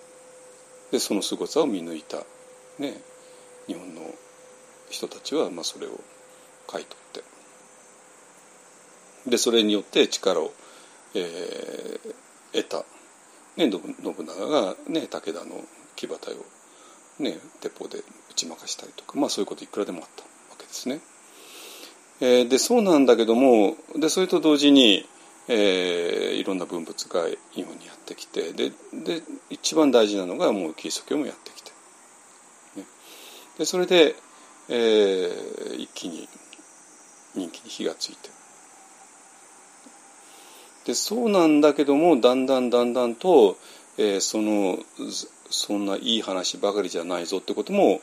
でその凄さを見抜いた、ね、日本の人たちはまあそれを買い取って。でそれによって力を、えー、得た、ね、信長が、ね、武田の騎馬隊をね、鉄砲で打ち負かしたりとか、まあ、そういうこといくらでもあったわけですね。えー、でそうなんだけどもでそれと同時に、えー、いろんな文物が日本にやってきてでで一番大事なのがもうキリスト教もやってきて、ね、でそれで、えー、一気に人気に火がついて。でそうなんだけどもだんだんだんだんと、えー、そのそんないい話ばかりじゃないぞってことも、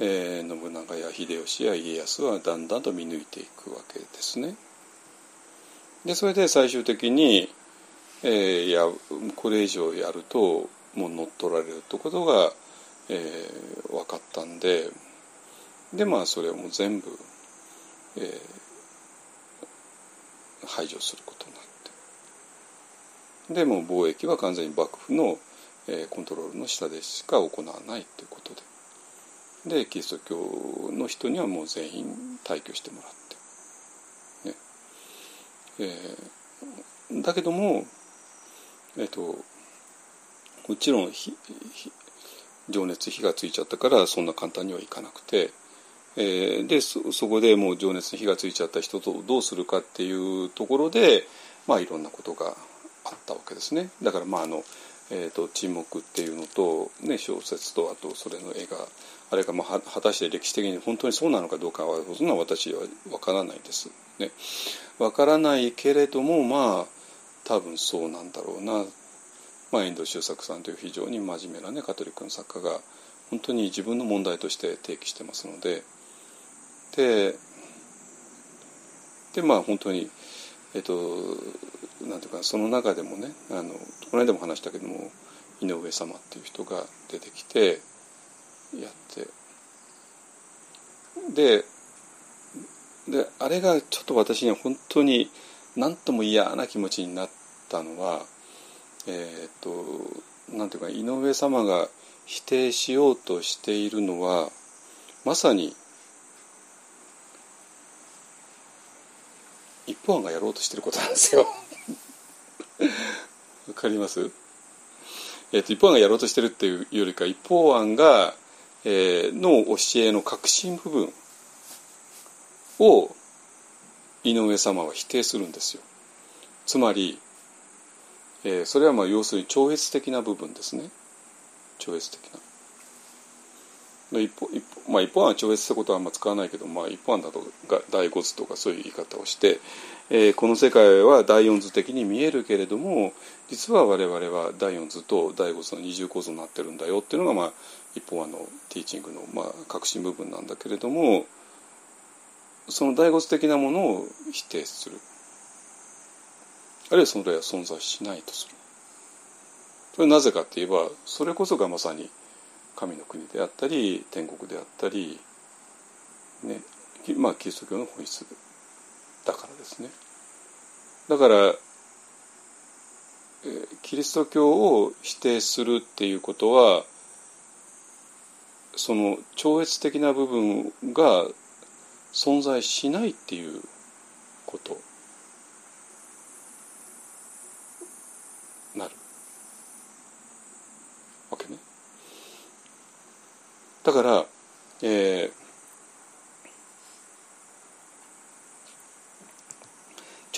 えー、信長や秀吉や家康はだんだんと見抜いていくわけですね。でそれで最終的に、えー、いやこれ以上やるともう乗っ取られるってことが、えー、分かったんででまあそれをもう全部、えー、排除することになってでもう貿易は完全に幕府のえコントロールの下でしか行わないということで。でキリスト教の人にはもう全員退去してもらって、ね。えー、だけどもえっ、ー、ともちろん情熱火がついちゃったからそんな簡単にはいかなくて、えー、でそこでもう情熱に火がついちゃった人とどうするかっていうところでまあいろんなことがあったわけですね。だからまああのえーと、沈黙っていうのと、ね、小説とあとそれの絵があれがまあ果たして歴史的に本当にそうなのかどうかはそんな私は分からないです。ね、分からないけれどもまあ多分そうなんだろうな、まあ、遠藤周作さんという非常に真面目な、ね、カトリックの作家が本当に自分の問題として提起してますので。ででまあ本当にえっとなんていうかその中でもねあのこの間も話したけども井上様っていう人が出てきてやって。でであれがちょっと私には本当に何とも嫌な気持ちになったのはえっ、となんていうか井上様が否定しようとしているのはまさに一方案がやろうとしてることなんですよ。わかります、えーと、一方案がやろうとしてるっていうよりか一方案が、えー、の教えの核心部分を井上様は否定するんですよ。つまり、えー、それはまあ要するに超越的な部分ですね。超越的な。一方一方,、まあ、一方案は超越したことはあんま使わないけど、まあ、一方案だと第五図とかそういう言い方をして、えー、この世界は第四図的に見えるけれども実は我々は第四図と第五図の二重構造になってるんだよっていうのが、まあ、一方案のティーチングの、まあ、核心部分なんだけれどもその第五図的なものを否定するあるいはそれは存在しないとする。それはなぜかって言えばそれこそがまさに神の国であったり天国であったり、ねまあ、キリスト教の本質だからですね。だから、キリスト教を否定するっていうことはその超越的な部分が存在しないっていうこと。なる。わけね。だから、えー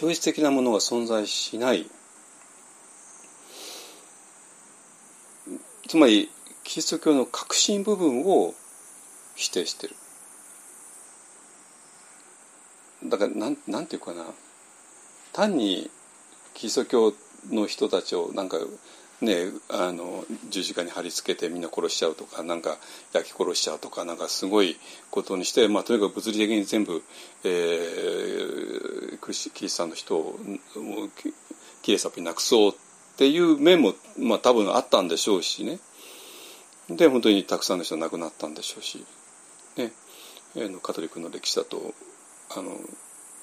超越的なものが存在しない。つまりキリスト教の核心部分を否定してる。だからなんなんていうかな。単にキリスト教の人たちをなんかねあの十字架に貼り付けてみんな殺しちゃうとかなんか焼き殺しちゃうとかなんかすごいことにして、まあ、とにかく物理的に全部、えー、クリスキリストの人をもうきれいさっぱりなくそうっていう面も、まあ、多分あったんでしょうしね。で本当にたくさんの人が亡くなったんでしょうし、ね、えーのカトリックの歴史だとあの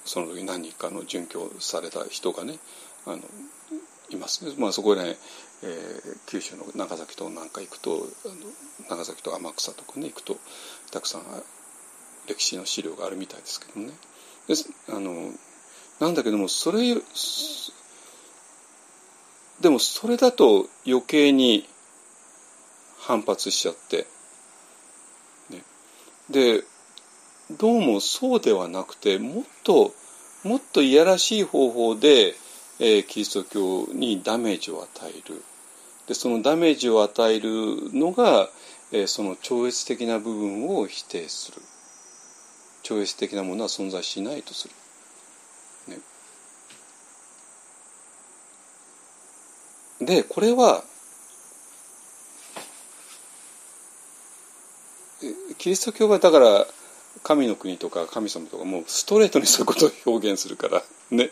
その時何人かの殉教された人がねあのいますね、まあ、そこらへん、えー九州の長崎となんか行くとあの長崎と天草とかね行くとたくさん歴史の資料があるみたいですけどもね。であのなんだけどもそれでもそれだと余計に反発しちゃって、ね、でどうもそうではなくてもっともっといやらしい方法で、えーキリスト教にダメージを与える。でそのダメージを与えるのが、えーその超越的な部分を否定する。超越的なものは存在しないとする。ね、でこれはキリスト教はだから神の国とか神様とかもうストレートにそういうことを表現するから。ね。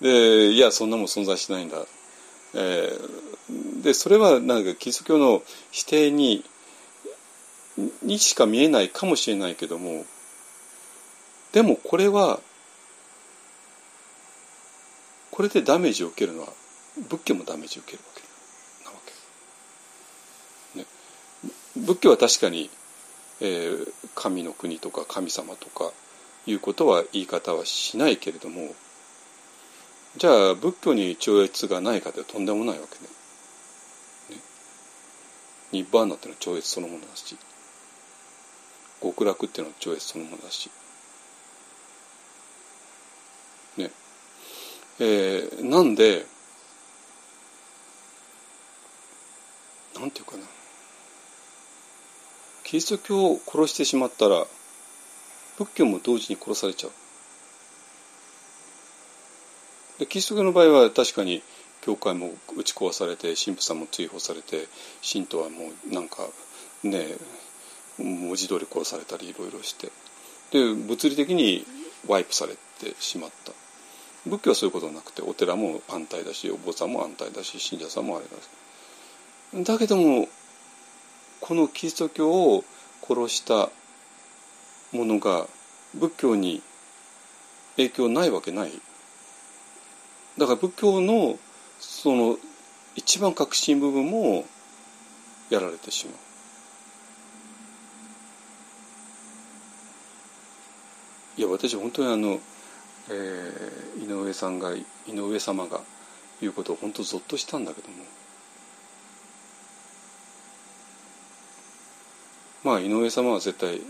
でいやそんなもん存在しないんだ、えーでそれはなんかキリスト教の否定ににしか見えないかもしれないけどもでもこれはこれでダメージを受けるのは仏教もダメージを受けるわけ。なわけ、ね、仏教は確かに、えー神の国とか神様とかいうことは言い方はしないけれどもじゃあ仏教に超越がないかというとんでもないわけね。ね。ニッバーナっていうのは超越そのものだし。極楽っていうのは超越そのものだし。ね。えーなんでなんていうかな。キリスト教を殺してしまったら仏教も同時に殺されちゃう。でキリスト教の場合は確かに教会も打ち壊されて神父さんも追放されて信徒はもうなんかね文字通り殺されたりいろいろして。で物理的にワイプされてしまった。仏教はそういうことなくてお寺も安泰だしお坊さんも安泰だし信者さんもあれだし。だけどもこのキリスト教を殺したものが仏教に影響ないわけない。だから仏教のその一番核心部分もやられてしまう。いや私本当にあの、えー井上さんが井上様が言うことを本当ゾッとしたんだけども。まあ井上様は絶対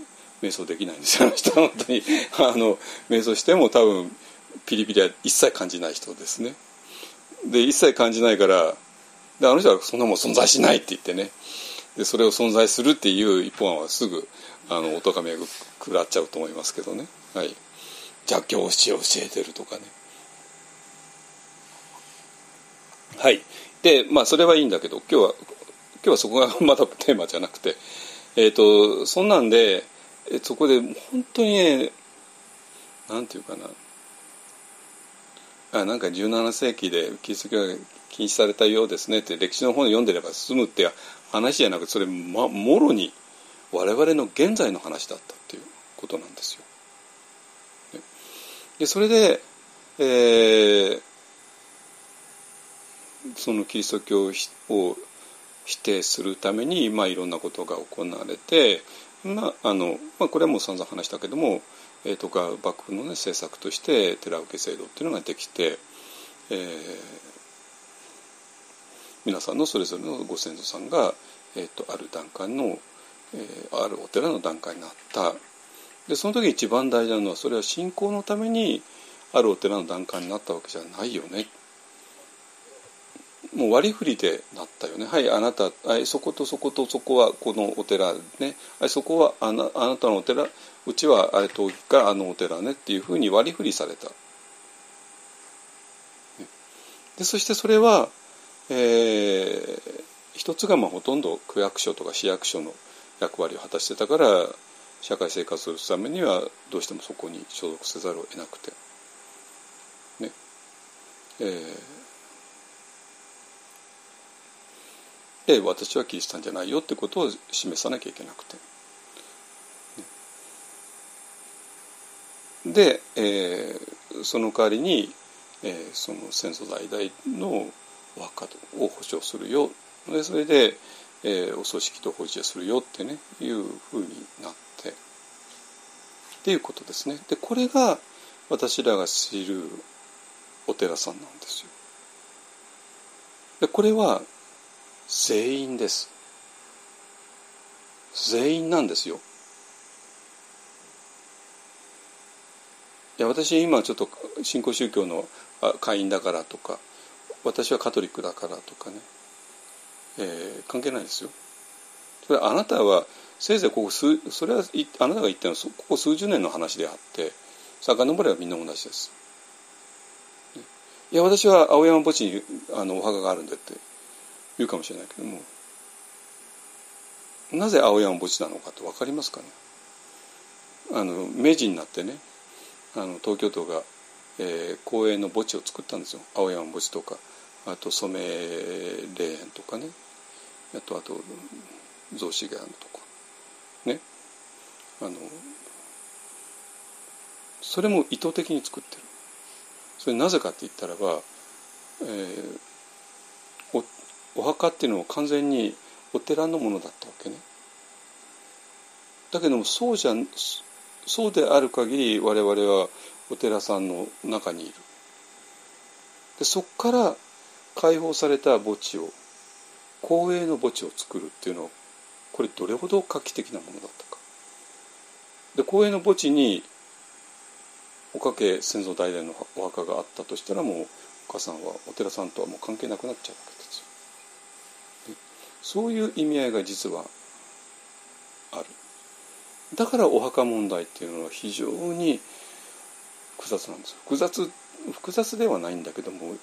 瞑想できないんですよ。あの人は本当にあの瞑想しても多分ピリピリは一切感じない人ですね。で一切感じないからであの人はそんなもん存在しないって言ってね。でそれを存在するっていう一本はすぐあのお咎めが食らっちゃうと思いますけどね。はい。邪教師を教えてるとかね。はい。でまあそれはいいんだけど今日は今日はそこがまだテーマじゃなくてえっ、とそんなんでそこで本当にねなんていうかな。あなんか17世紀でキリスト教が禁止されたようですねって歴史の本を読んでれば済むって話じゃなくてそれ、ま、もろに我々の現在の話だったっていうことなんですよ。でそれで、えーそのキリスト教を否定するために、まあ、いろんなことが行われて、まああのまあ、これはもう散々話したけども、えー、とか幕府の、ね、政策として寺受け制度っていうのができて、えー、皆さんのそれぞれのご先祖さんが、えーと、ある段階の、えー、あるお寺の段階になった。でその時一番大事なのはそれは信仰のためにあるお寺の段階になったわけじゃないよね。もう割り振りでなったよね。はいあなたはいそことそことそこはこのお寺ね。はいそこはあなあなたのお寺。うちはあれ陶器かあのお寺ねっていうふうに割り振りされた。でそしてそれは、えー、一つがまあほとんど区役所とか市役所の役割を果たしてたから社会生活をするためにはどうしてもそこに所属せざるを得なくて。ねえーで私はキリシタンじゃないよってことを示さなきゃいけなくて。で、えー、その代わりに、えー、その先祖代々のお墓を保証するよでそれで、えー、お葬式と保持するよってねいうふうになってっていうことですね。でこれが私らが知るお寺さんなんですよ。でこれは全員です全員なんですよいや私今ちょっと新興宗教の会員だからとか私はカトリックだからとかね、えー、関係ないですよ。それあなたはせいぜいここ数それはあなたが言ったのはここ数十年の話であって遡ればみんな同じです。いや私は青山墓地にあのお墓があるんでって言うかもしれないけども。なぜ青山墓地なのかって分かりますかね。あの明治になってねあの東京都が、えー、公園の墓地を作ったんですよ。青山墓地とか。あと染霊園とかね。あとあと雑司岩とかね。あのそれも意図的に作ってる。それなぜかって言ったらば、えー、お墓っていうのは完全にお寺のものだったわけね。だけどもそうじゃそうである限り我々はお寺さんの中にいる。でそこから解放された墓地を公営の墓地を作るっていうのはこれどれほど画期的なものだったか。で公営の墓地におかけ先祖代々のお墓があったとしたらもうお母さんはお寺さんとはもう関係なくなっちゃうわけですよ。そういう意味合いが実はあるだからお墓問題っていうのは非常に複雑なんです複雑複雑ではないんだけども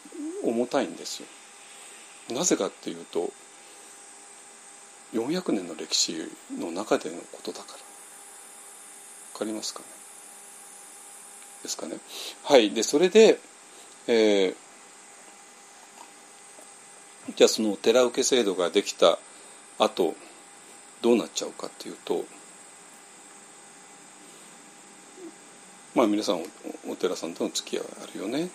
重たいんですよ。なぜかっていうと400年の歴史の中でのことだから。わかりますかね？ですかね？はい。でそれで、えー、じゃあその寺受け制度ができた後どうなっちゃうかっていうとまあ皆さんお寺さんとの付き合いあるよね。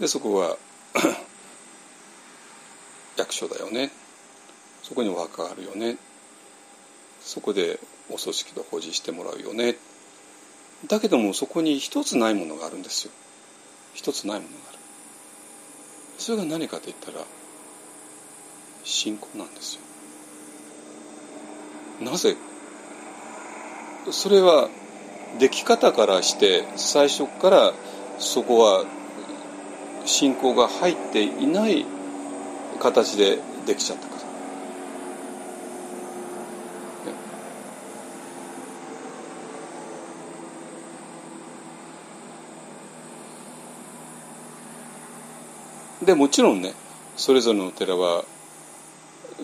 でそこは 役所だよね。そこにお墓があるよね。そこでお葬式と保持してもらうよね。だけどもそこに一つないものがあるんですよ。一つないものがある。それが何かといったら信仰なんですよ。なぜ？それは出来方からして最初からそこは信仰が入っていない形でできちゃったから。でもちろんねそれぞれのお寺は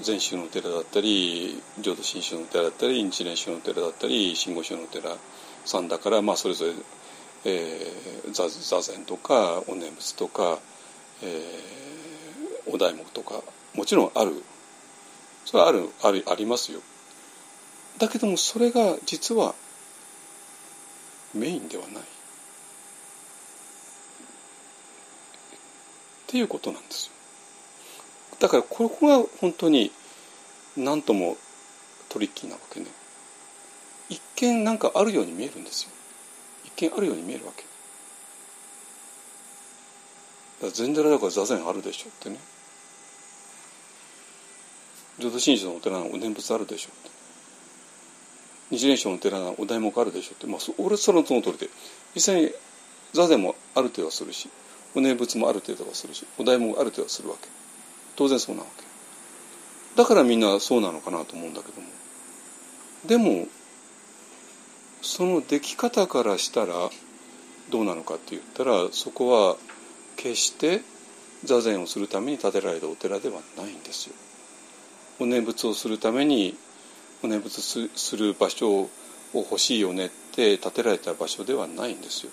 禅宗のお寺だったり浄土真宗のお寺だったり日蓮宗のお寺だったり真言宗のお寺さんだから、まあ、それぞれ、えー、座座禅とかお念仏とか、えー、お題目とかもちろんあるそれはあるあるありますよ。だけどもそれが実はメインではない。っていうことなんですよ。だからここが本当になんともトリッキーなわけね一見なんかあるように見えるんですよ。一見あるように見えるわけ。だ禅寺だから座禅あるでしょってね。浄土真宗のお寺のお念仏あるでしょって。日蓮宗のお寺のお題目あるでしょって、まあ、俺そのその通りで。実際に座禅もある程度はするしお念仏もある程度はするしお題目もある程度はするわけ。当然そうなわけ。だからみんなそうなのかなと思うんだけども。でもその出来方からしたらどうなのかって言ったらそこは決して座禅をするために建てられたお寺ではないんですよ。お念仏をするためにお念仏する場所を欲しいよねって建てられた場所ではないんですよ。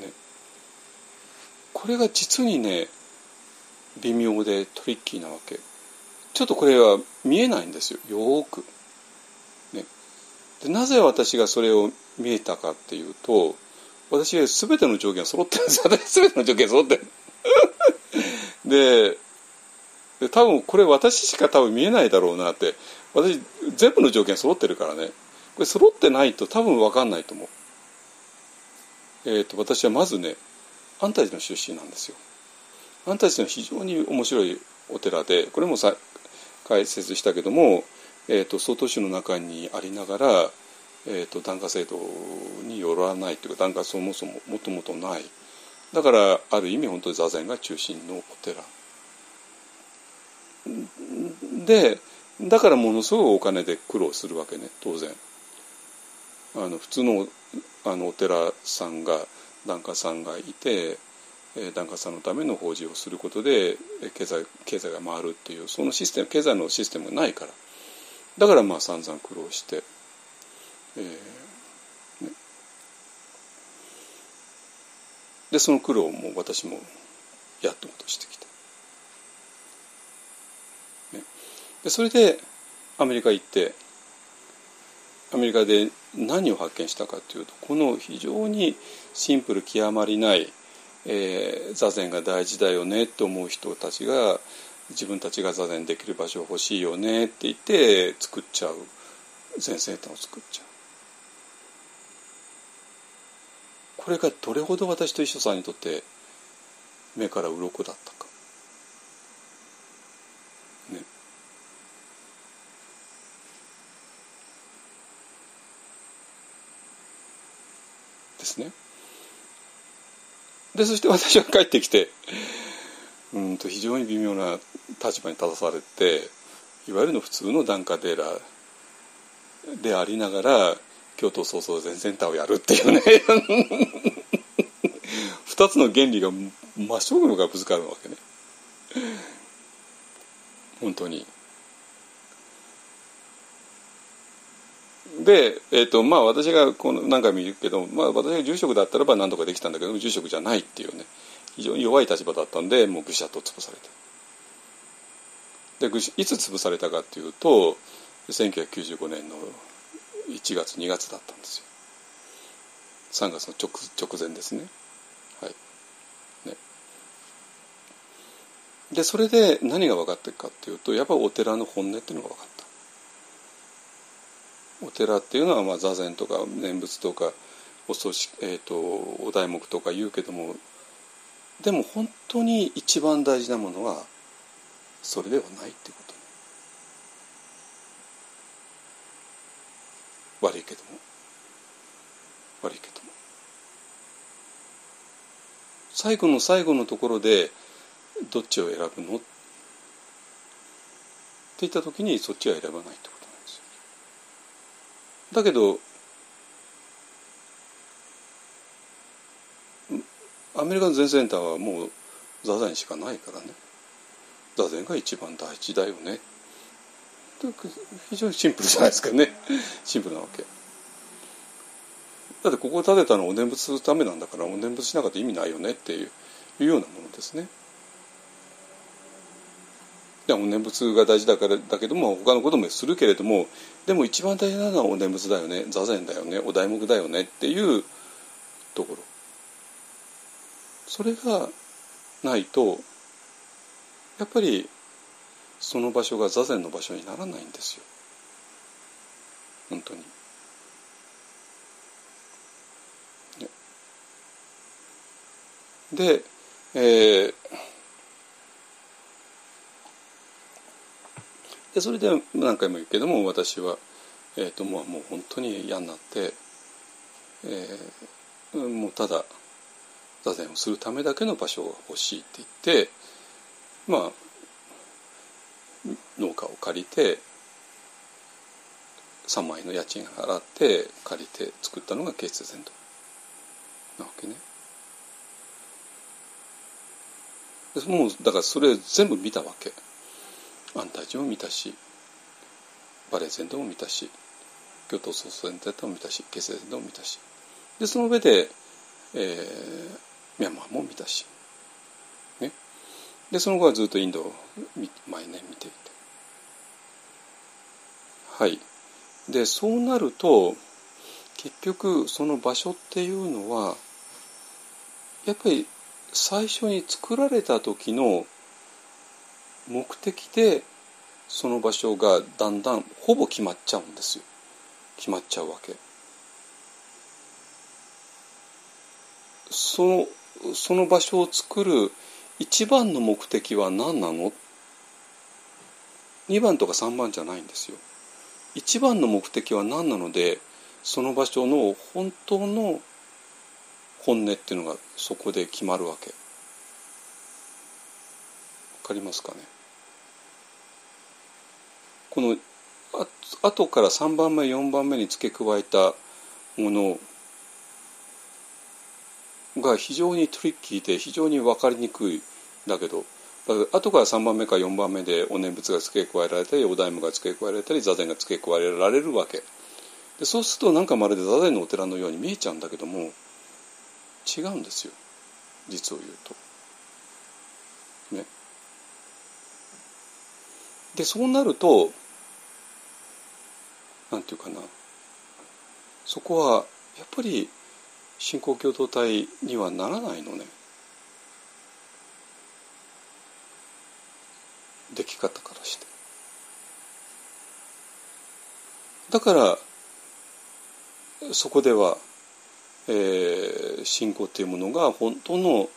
ね、これが実にね微妙でトリッキーなわけちょっとこれは見えないんですよよく。でなぜ私がそれを見えたかっていうと私 全ての条件揃ってるん です私全ての条件揃ってるでで多分これ私しか多分見えないだろうなって私全部の条件揃ってるからねこれ揃ってないと多分分かんないと思う。えーと、私はまずね安泰寺の出身なんですよ。安泰寺の非常に面白いお寺でこれもさ解説したけども、えーと、曹洞宗の中にありながら、えーと、檀家制度によらないというか檀家そもそももともとない。だからある意味本当に座禅が中心のお寺。でだからものすごいお金で苦労するわけね当然。あの普通のあのお寺さんが檀家さんがいて檀家さんのための法事をすることで経済経済が回るっていうそのシステム経済のシステムがないから。だからまあ散々苦労して、えーね、でその苦労も私もやっと落としてきた。ね、でそれでアメリカ行ってアメリカで何を発見したかというとこの非常にシンプル極まりないえー、座禅が大事だよねって思う人たちが自分たちが座禅できる場所欲しいよねって言って作っちゃう禅センターを作っちゃう。これがどれほど私と一緒さんにとって目から鱗だったか。ね。ですね。でそして私は帰ってきてうんと非常に微妙な立場に立たされていわゆるの普通の檀家寺でありながら京都創造全センターをやるっていうね。二つの原理が真っ正面がぶつかるわけね。本当に。で、えーとまあ、私がこの何回も言うけど、まあ、私が住職だったらば何とかできたんだけど住職じゃないっていうね。非常に弱い立場だったんでもうぐしゃっと潰されたでいつ潰されたかっていうと1995年の1月2月だったんですよ。3月の直直前ですね。はい。ね。でそれで何が分かっていくかっていうとやっぱお寺の本音っていうのが分かった。お寺っていうのはまあ座禅とか念仏とかお葬式、えーと、お題目とか言うけどもでも本当に一番大事なものはそれではないってこと。悪いけども。悪いけども。最後の最後のところでどっちを選ぶの？って言った時にそっちは選ばないってことなんですよ。だけどメリカの全センターはもう座禅しかないからね。座禅が一番大事だよね。非常にシンプルじゃないですかね。シンプルなわけ。だってここを建てたのはお念仏するためなんだからお念仏しなかったら意味ないよねっていういうようなものですね。お念仏が大事だからだけども他のこともするけれどもでも一番大事なのはお念仏だよね。座禅だよね。お題目だよねっていうところ。それがないとやっぱりその場所が座禅の場所にならないんですよ本当に。で、えー、でそれで何回も言うけども私は、えーと、もうもう本当に嫌になって、えー、もうただ座禅をするためだけの場所が欲しいって言ってまあ農家を借りて3万円の家賃払って借りて作ったのが慶津禅と。なわけね。もうだからそれ全部見たわけ。安泰寺も見たしバレー禅でも見たし京都総裁でも見たし慶津禅でも見たし。でその上で、えー、ミャンマーも見たし、ね、でその後はずっとインドを毎年見ていて。はい。でそうなると結局その場所っていうのはやっぱり最初に作られた時の目的でその場所がだんだんほぼ決まっちゃうんですよ。決まっちゃうわけ。そのその場所を作る一番の目的は何なの？2番とか3番じゃないんですよ。一番の目的は何なのでその場所の本当の本音っていうのがそこで決まるわけ。わかりますかね？このあ後から3番目4番目に付け加えたものが非常にトリッキーで非常に分かりにくいだけど後から3番目か4番目でお念仏が付け加えられたりお大夢が付け加えられたり座禅が付け加えられるわけでそうするとなんかまるで座禅のお寺のように見えちゃうんだけども違うんですよ実を言うと。ね。でそうなるとなんていうかなそこはやっぱり信仰共同体にはならないのね。でき方からして。だからそこでは、えー、信仰っていうものが本当の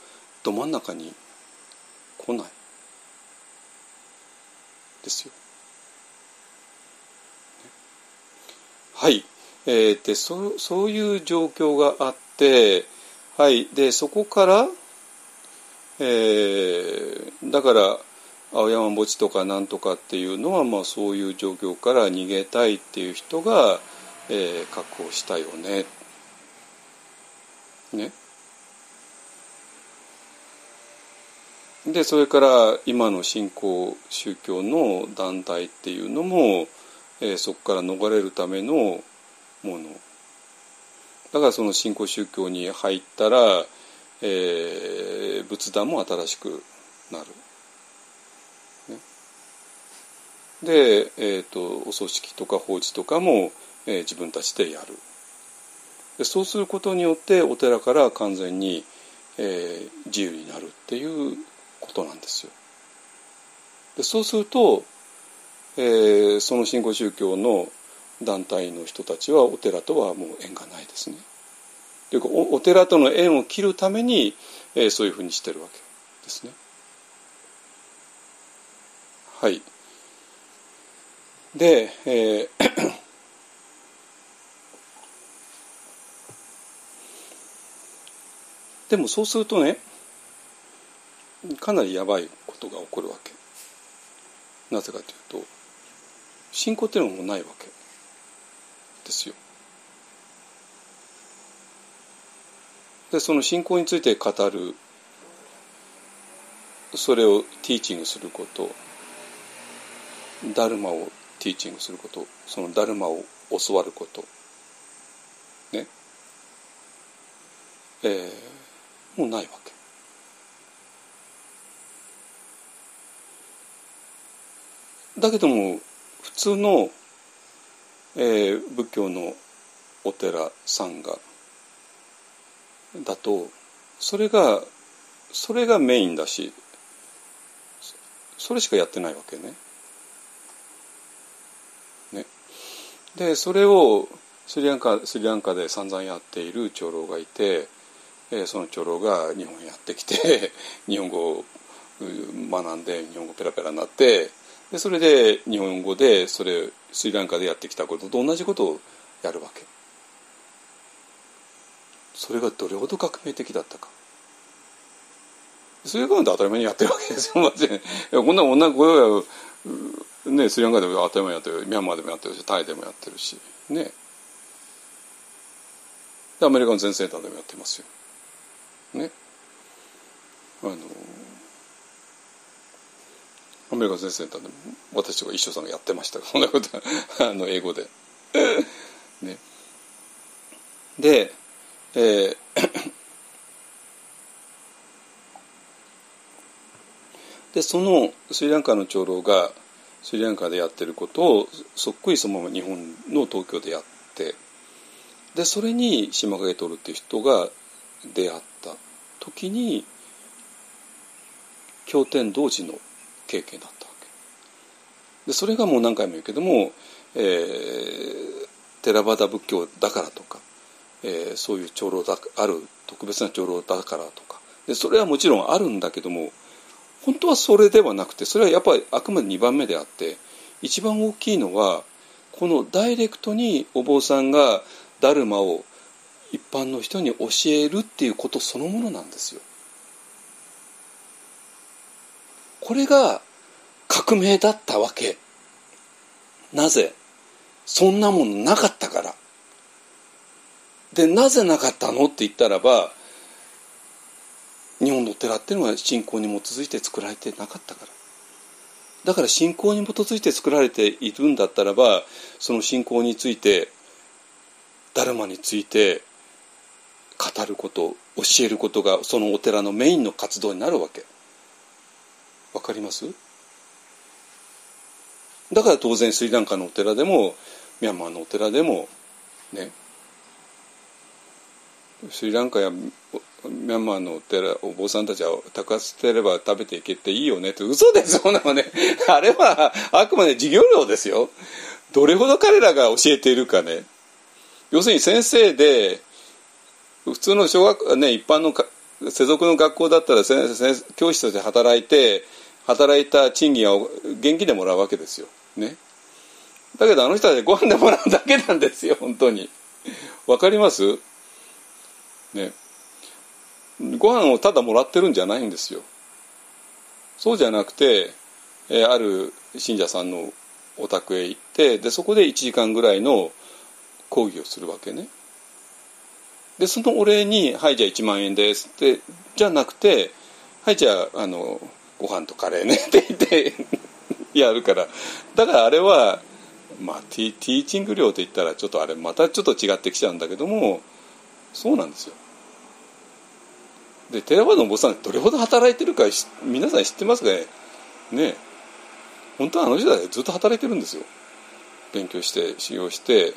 ど真ん中に来ないですよ。はい、えー、でそそういう状況があって、はい、でそこから、えー、だから青山墓地とかなんとかっていうのは、まあ、そういう状況から逃げたいっていう人が、えー、確保したよね。ね。でそれから今の信仰宗教の団体っていうのも、えー、そこから逃れるためのものだからその信仰宗教に入ったら、えー、仏壇も新しくなる。で、えーと、お葬式とか法事とかも、えー、自分たちでやる。でそうすることによってお寺から完全に、えー、自由になるっていうことなんですよ。でそうすると、えー、その新興宗教の団体の人たちはお寺とはもう縁がないですね。というかお寺との縁を切るために、えー、そういうふうにしてるわけですね。はい。で、えーでもそうするとねかなりやばいことが起こるわけ。なぜかというと信仰っていうのもないわけ。ですよでその信仰について語るそれをティーチングすることダルマをティーチングすることそのダルマを教わることねえー、もうないわけ。だけども普通の、えー、仏教のお寺さんがだとそれがそれがメインだしそれしかやってないわけね。ねでそれをスリランカスリランカで散々やっている長老がいて、えー、その長老が日本へやってきて 日本語を学んで日本語ペラペラになってでそれで日本語でそれスリランカでやってきたことと同じことをやるわけ。それがどれほど革命的だったか。それが当たり前にやってるわけですよ。マジで。こんなこんなこれはねスリランカでも当たり前にやってる。ミャンマーでもやってるしタイでもやってるし。ね。でアメリカの全センターでもやってますよ。ね。あのアメリカの全センターでも私とか一生さんがやってました。そんなことあの英語で。ね。でえー でそのスリランカの長老がスリランカでやってることをそっくりそのまま日本の東京でやってでそれに島影徹っていう人が出会った時に経典同時の経験だったわけでそれがもう何回も言うけども、えー、テラバダ仏教だからとか、えー、そういう長老だある特別な長老だからとかでそれはもちろんあるんだけども本当はそれではなくてそれはやっぱりあくまで2番目であって一番大きいのはこのダイレクトにお坊さんがダルマを一般の人に教えるっていうことそのものなんですよ。これが革命だったわけ。なぜ？そんなものなかったから。でなぜなかったのって言ったらば日本の寺っていうのは信仰に基づいて作られてなかったからだから信仰に基づいて作られているんだったらばその信仰についてダルマについて語ること教えることがそのお寺のメインの活動になるわけわかります？だから当然スリランカのお寺でもミャンマーのお寺でもね。スリランカやミャンマーのお寺お坊さんたちは高く捨てれば食べていけていいよねって嘘です。そんなのね。あれはあくまで授業料ですよ。どれほど彼らが教えているかね。要するに先生で普通の小学ね一般の世俗の学校だったら先生教師として働いて働いた賃金を現金でもらうわけですよ。ね。だけどあの人たちご飯でもらうだけなんですよ本当に。わかります？ね。ご飯をただもらってるんじゃないんですよ。そうじゃなくて、え、ある信者さんのお宅へ行ってでそこで1時間ぐらいの講義をするわけね。でそのお礼に「はいじゃあ1万円です」ってじゃなくて「はいじゃああのご飯とカレーね」って言ってやるから。だからあれはまあティティーチング料って言ったらちょっとあれまたちょっと違ってきちゃうんだけどもそうなんですよ。で寺場のお坊さんどれほど働いてるか皆さん知ってますかね？ね。本当はあの時代ずっと働いてるんですよ。勉強して修行して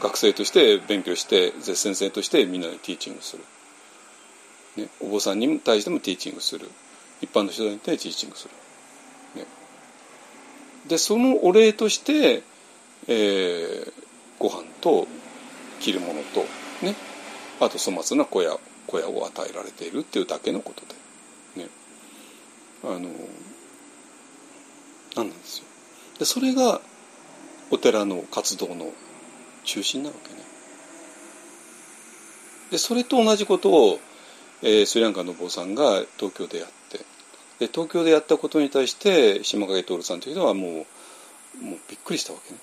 学生として勉強して絶先生としてみんなにティーチングする、ね、お坊さんに対してもティーチングする。一般の人に対してティーチングする、ね、でそのお礼として、えー、ご飯と着るものとね。あと粗末な小屋小屋を与えられているっていうだけのことで。ね。あのなんなんですよ。でそれがお寺の活動の中心なわけね。でそれと同じことを、えー、スリランカの坊さんが東京でやってで東京でやったことに対して島影徹さんというのはもうもうびっくりしたわけね。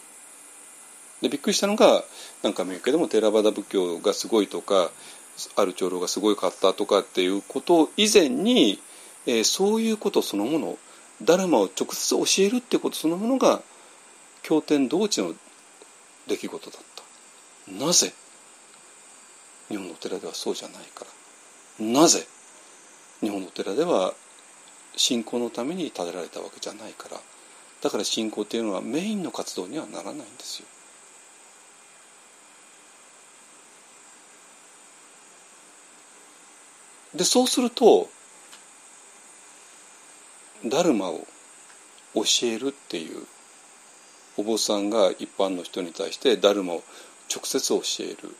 でびっくりしたのが何回も言うけどもテラバダ仏教がすごいとかある長老がすごいかったとかっていうこと以前に、えー、そういうことそのものダルマを直接教えるってことそのものが経典同地の出来事だった。なぜ日本のお寺ではそうじゃないから。なぜ日本のお寺では信仰のために建てられたわけじゃないから。だから信仰っていうのはメインの活動にはならないんですよ。でそうするとダルマを教えるっていうお坊さんが一般の人に対してダルマを直接教える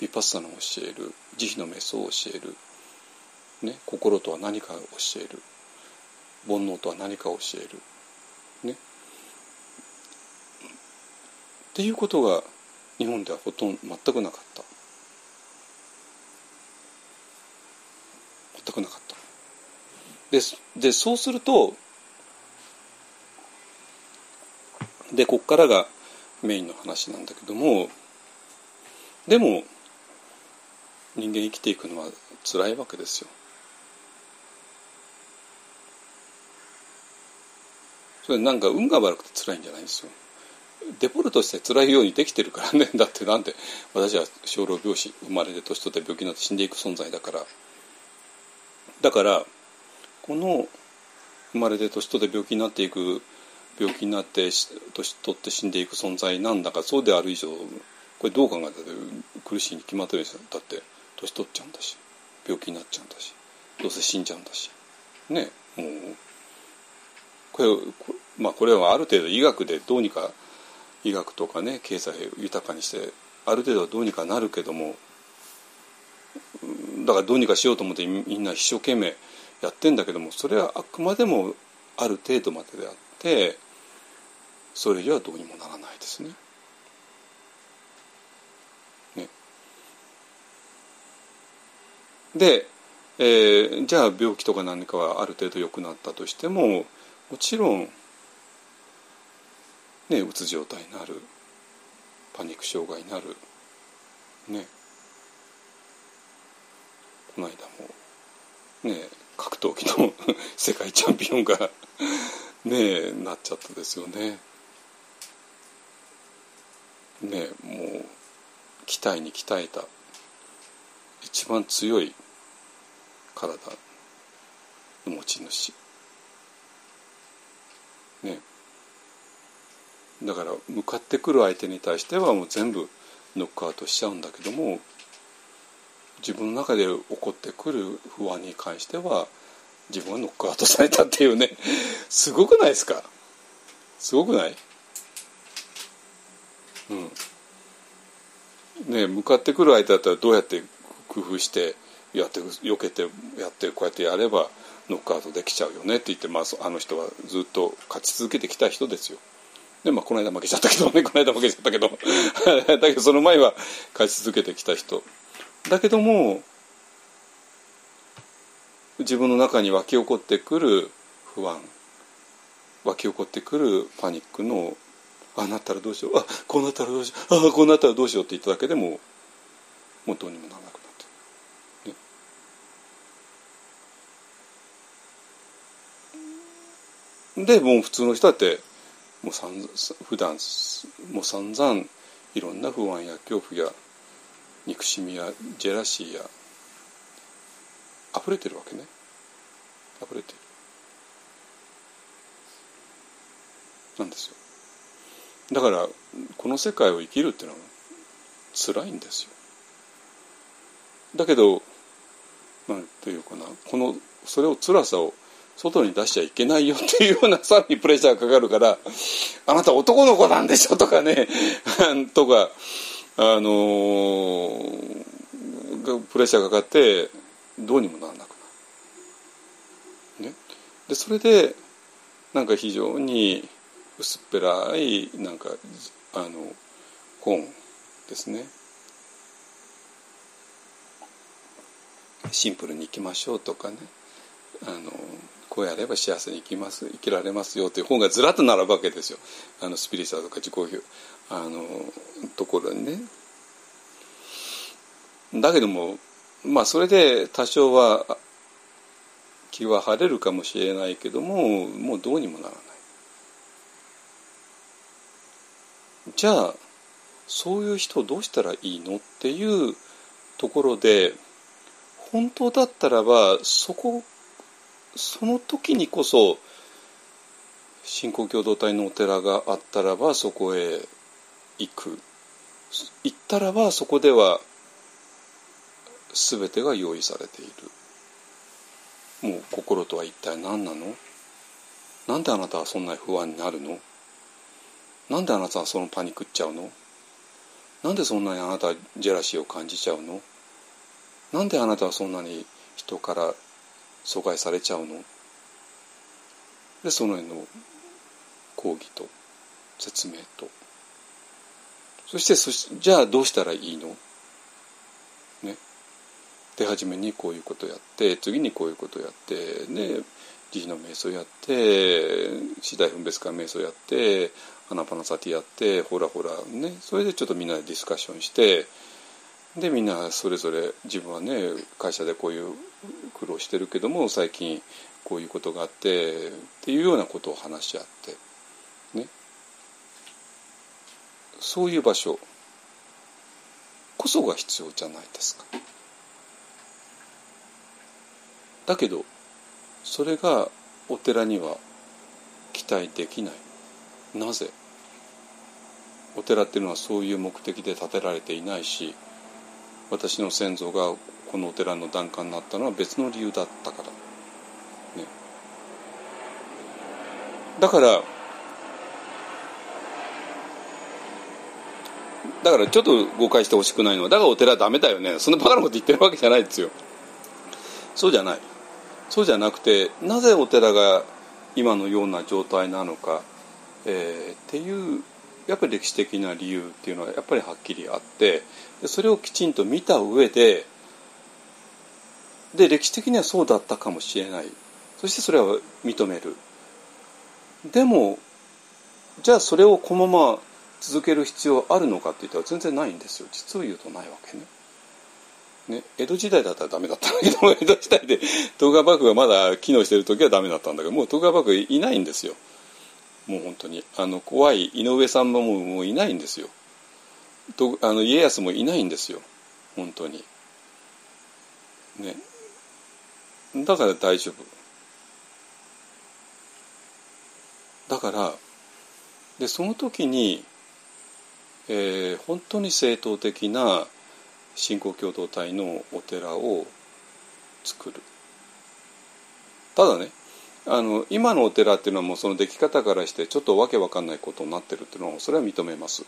ヴィパッサナを教える慈悲の瞑想を教える、ね、心とは何かを教える煩悩とは何かを教える。ね。っていうことが日本ではほとんど全くなかった。全くなかった。ででそうするとでこっからがメインの話なんだけどもでも人間生きていくのは辛いわけですよ。それなんか運が悪くて辛いんじゃないんですよ。デフォルトして辛いようにできてるからね。だってなんて私は小老病死生まれて年取って病気になって死んでいく存在だから。だからこの生まれて年取って病気になっていく病気になって年取って死んでいく存在なんだかそうである以上これどう考えたって苦しいに決まってるでしょだって年取っちゃうんだし病気になっちゃうんだしどうせ死んじゃうんだし。ねもう。これまあこれはある程度医学でどうにか医学とかね経済を豊かにしてある程度はどうにかなるけどもだからどうにかしようと思ってみんな一生懸命やってんだけどもそれはあくまでもある程度までであってそれ以上はどうにもならないですね。ねで、えー、じゃあ病気とか何かはある程度良くなったとしてももちろんねうつ状態になる。パニック障害になる。ね。この間もね格闘技の 世界チャンピオンが ねなっちゃったですよね。ねもう鍛えに鍛えた。一番強い体の持ち主ねだから向かってくる相手に対してはもう全部ノックアウトしちゃうんだけども自分の中で起こってくる不安に関しては自分はノックアウトされたっていうね。すごくないですか？すごくない？うん。ね向かってくる相手だったらどうやって工夫してやって避けてやってこうやってやればノックアウトできちゃうよねって言って、まあ、あの人はずっと勝ち続けてきた人ですよ。でまあこの間負けちゃったけどね この間負けちゃったけど。だけどその前は勝ち続けてきた人。だけども自分の中に湧き起こってくる不安。湧き起こってくるパニックのああなったらどうしよう。あこうなったらどうしよう。ああこうなったらどうしようって言っただけでももうどうにもならなくなって。ね。でもう普通の人だってもうさん普段もう散々いろんな不安や恐怖や憎しみやジェラシーや溢れてるわけね。溢れてる。なんですよ。だからこの世界を生きるっていうのは辛いんですよ。だけどなんていうかなこのそれを辛さを外に出しちゃいけないよっていうようなさらにプレッシャーがかかるから「あなた男の子なんでしょ」とかね とかあのー、プレッシャーがかかってどうにもならなくなる。ね、でそれでなんか非常に薄っぺらいなんかあの本ですね。シンプルにいきましょうとかね。あのこうやれば幸せに生きます生きられますよという本がずらっと並ぶわけですよあのスピリチュアルとか自己表あのところにね。だけどもまあそれで多少は気は晴れるかもしれないけどももうどうにもならない。じゃあそういう人をどうしたらいいのっていうところで本当だったらばそこその時にこそ信仰共同体のお寺があったらばそこへ行く。行ったらばそこでは全てが用意されている。もう心とは一体何なの？なんであなたはそんなに不安になるの？なんであなたはそのパニックっちゃうの？なんでそんなにあなたはジェラシーを感じちゃうの？なんであなたはそんなに人から阻害されちゃうの？でその辺の講義と説明と。そしてそしじゃあどうしたらいいの？ね。で初めにこういうことやって次にこういうことやってね。慈悲の瞑想やって次第分別化瞑想やって花パナサティやってほらほらね。それでちょっとみんなでディスカッションしてでみんなそれぞれ自分はね会社でこういう苦労してるけども最近こういうことがあってっていうようなことを話し合ってね。そういう場所こそが必要じゃないですか。だけどそれがお寺には期待できない。なぜ？お寺っていうのはそういう目的で建てられていないし私の先祖がこのお寺の檀家になったのは別の理由だったから、ね、だからだからちょっと誤解してほしくないのはだからお寺はダメだよね。そんなバカなこと言ってるわけじゃないですよ。そうじゃない。そうじゃなくてなぜお寺が今のような状態なのか、えー、っていうやっぱり歴史的な理由っていうのはやっぱりはっきりあってそれをきちんと見た上でで歴史的にはそうだったかもしれない。そしてそれは認める。でもじゃあそれをこのまま続ける必要あるのかって言ったら全然ないんですよ。実を言うとないわけね。ね、江戸時代だったらダメだったんだけど江戸時代で徳川幕府がまだ機能してる時はダメだったんだけどもう徳川幕府いないんですよ。もう本当に。あの怖い井上さんももういないんですよ。とあの家康もいないんですよ。本当に。ね。だから大丈夫。だからでその時に、えー、本当に正統的な信仰共同体のお寺を作る。ただねあの今のお寺っていうのはもうその出来方からしてちょっとわけわかんないことになってるっていうのはそれは認めます。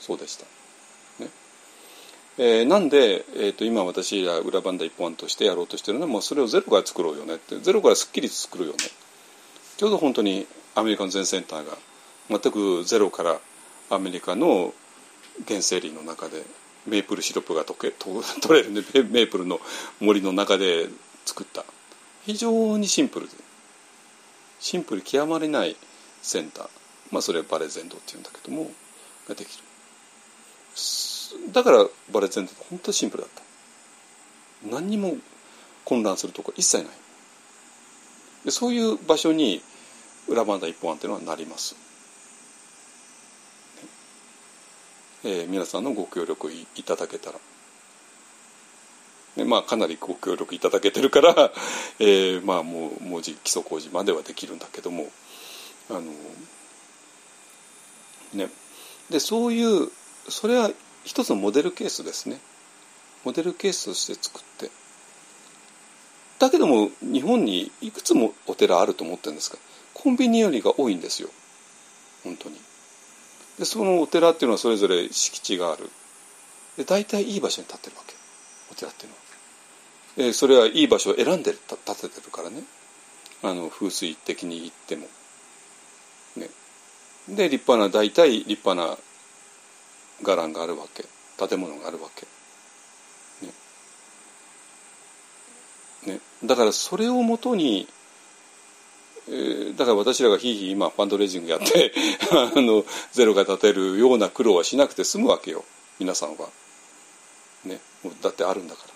そうでした、ね。えー、なんで、えーと、今私ら裏番台一本としてやろうとしてるのはもうそれをゼロから作ろうよねって。ゼロからすっきり作るよね。ちょうど本当にアメリカの全センターが全くゼロからアメリカの原生林の中でメープルシロップが溶け取れるんでメープルの森の中で作った。非常にシンプルで。シンプル極まりないセンター。まあそれはバレゼンドっていうんだけどもができる。だからバレゼンドって本当にシンプルだった。何にも混乱するとこ一切ない。でそういう場所に裏バンダ一本案っていうのはなります。えー、皆さんのご協力いただけたら。ね、まあかなりご協力いただけてるから、えー、まあもう文字基礎工事まではできるんだけどもあのねでそういうそれは一つのモデルケースですね。モデルケースとして作って。だけども日本にいくつもお寺あると思ってるんですか。コンビニよりが多いんですよ。本当に。でそのお寺っていうのはそれぞれ敷地がある。で大体いい場所に建ってるわけ。お寺っていうのは。えそれはいい場所を選んで建ててるからねあの風水的に言っても。ね、で立派な大体立派な伽藍があるわけ建物があるわけ。ねね、だからそれをもとにえだから私らがひいひい今ファンドレイジングやって あのゼロが立てるような苦労はしなくて済むわけよ皆さんは。ね、だってあるんだから。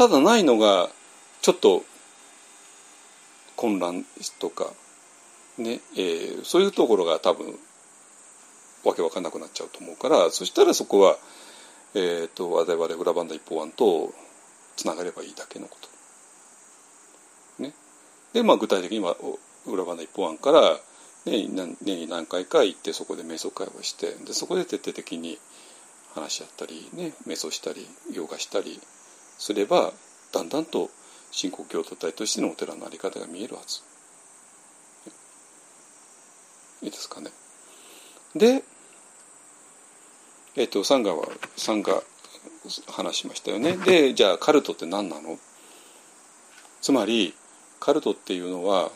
ただないのがちょっと混乱とかね、えー、そういうところが多分わけわかんなくなっちゃうと思うからそしたらそこは、えーと、我々裏バンダ一方案とつながればいいだけのこと。ねで、まあ、具体的には裏花一本案から年に何回か行ってそこで瞑想会話してでそこで徹底的に話し合ったり、ね、瞑想したりヨガしたりすればだんだんと信仰共同体としてのお寺の在り方が見えるはず。いいですかね。でえっ、とサンガはサンガ話しましたよね。でじゃあカルトって何なの？つまりカルトっていうのは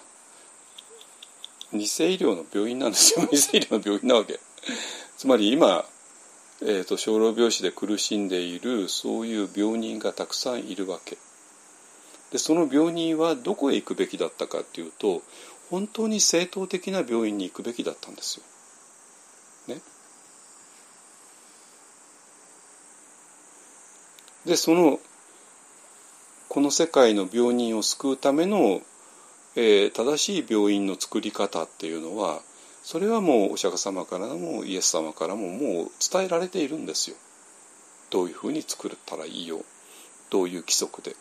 偽医療の病院なんですよ。偽医療の病院なわけ。つまり今、えーと、小老病死で苦しんでいるそういう病人がたくさんいるわけでその病人はどこへ行くべきだったかっていうと本当に正当的な病院に行くべきだったんですよ。ね、でそのこの世界の病人を救うための、えー、正しい病院の作り方っていうのはそれはもうお釈迦様からもイエス様からももう伝えられているんですよ。どういうふうに作ったらいいよ。どういう規則で。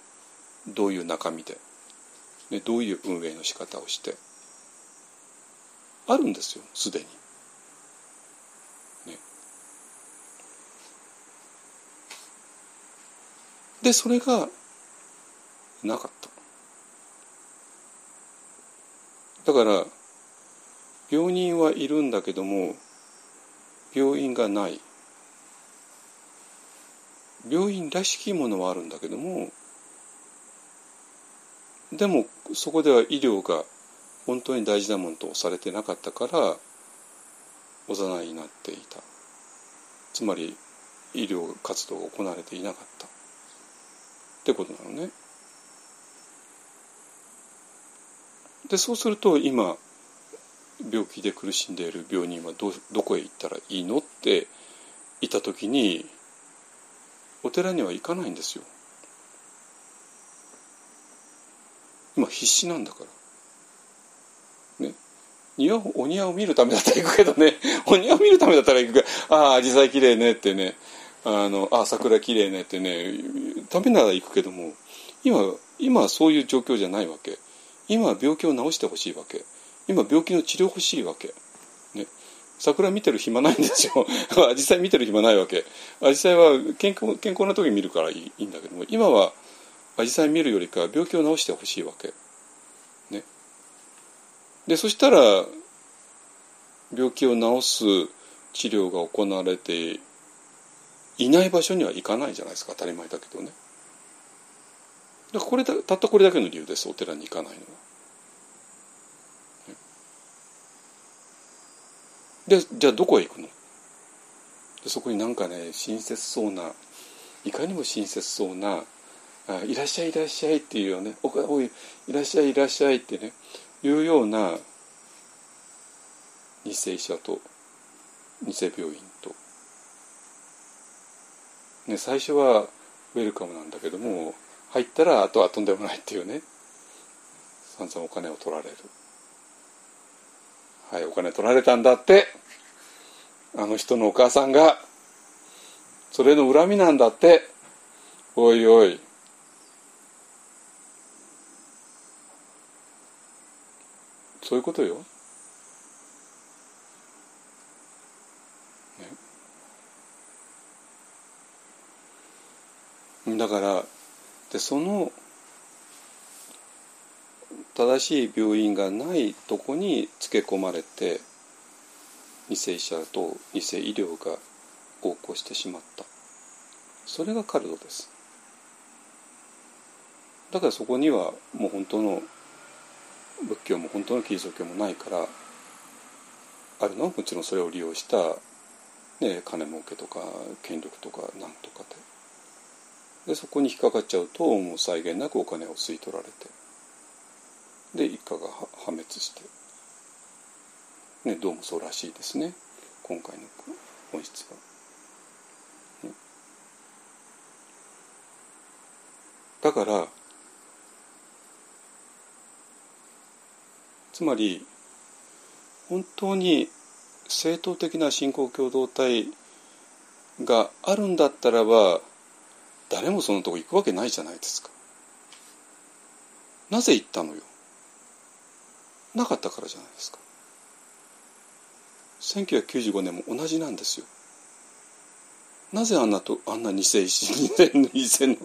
どういう中身で、ね、どういう運営の仕方をして。あるんですよ。すでに。ね、でそれがなかった。だから病人はいるんだけども病院がない。病院らしきものはあるんだけどもでもそこでは医療が本当に大事なものとされてなかったからおざなりになっていた。つまり医療活動が行われていなかった。ってことなのね。でそうすると今病気で苦しんでいる病人はどどこへ行ったらいいのって言った時にお寺には行かないんですよ。今必死なんだから。ね。庭お庭を見るためだったら行くけどね お庭を見るためだったら行くけどああ紫陽花きれいねってねあのあ桜きれいねってねためなら行くけども今今はそういう状況じゃないわけ。今は病気を治してほしいわけ今病気の治療欲しいわけ、ね、桜見てる暇ないんですよ。実際見てる暇ないわけ。実際は健康健康な時に見るからいいいいんだけども。今は実際見るよりか病気を治してほしいわけ。ね。でそしたら病気を治す治療が行われていない場所には行かないじゃないですか。当たり前だけどね。だからこれだたったこれだけの理由です。お寺に行かないのは。でじゃあどこへ行くの？でそこになんかね親切そうないかにも親切そうな「あいらっしゃいいらっしゃい」っていうよね「おおいいらっしゃいいらっしゃい」ってねいうような二世医者と二世病院と、ね、最初はウェルカムなんだけども入ったらあとはとんでもないっていうね散々お金を取られる。はいお金取られたんだってあの人のお母さんがそれの恨みなんだっておいおい。そういうことよ、ね、だからでその正しい病院がないとこにつけ込まれて偽医者と偽医療が横行してしまった。それがカルドです。だからそこにはもう本当の仏教も本当のキリスト教もないからあるのはもちろんそれを利用した、ね、金儲けとか権力とかなんとかで。でそこに引っかかっちゃうともう際限なくお金を吸い取られて。で一家が破滅して、ね、どうもそうらしいですね。今回の本質は。だからつまり本当に正当的な信仰共同体があるんだったらば誰もそのとこ行くわけないじゃないですか。なぜ行ったのよ？なかったからじゃないですか。1995年も同じなんですよ。なぜあんなとあんな偽医者偽偽の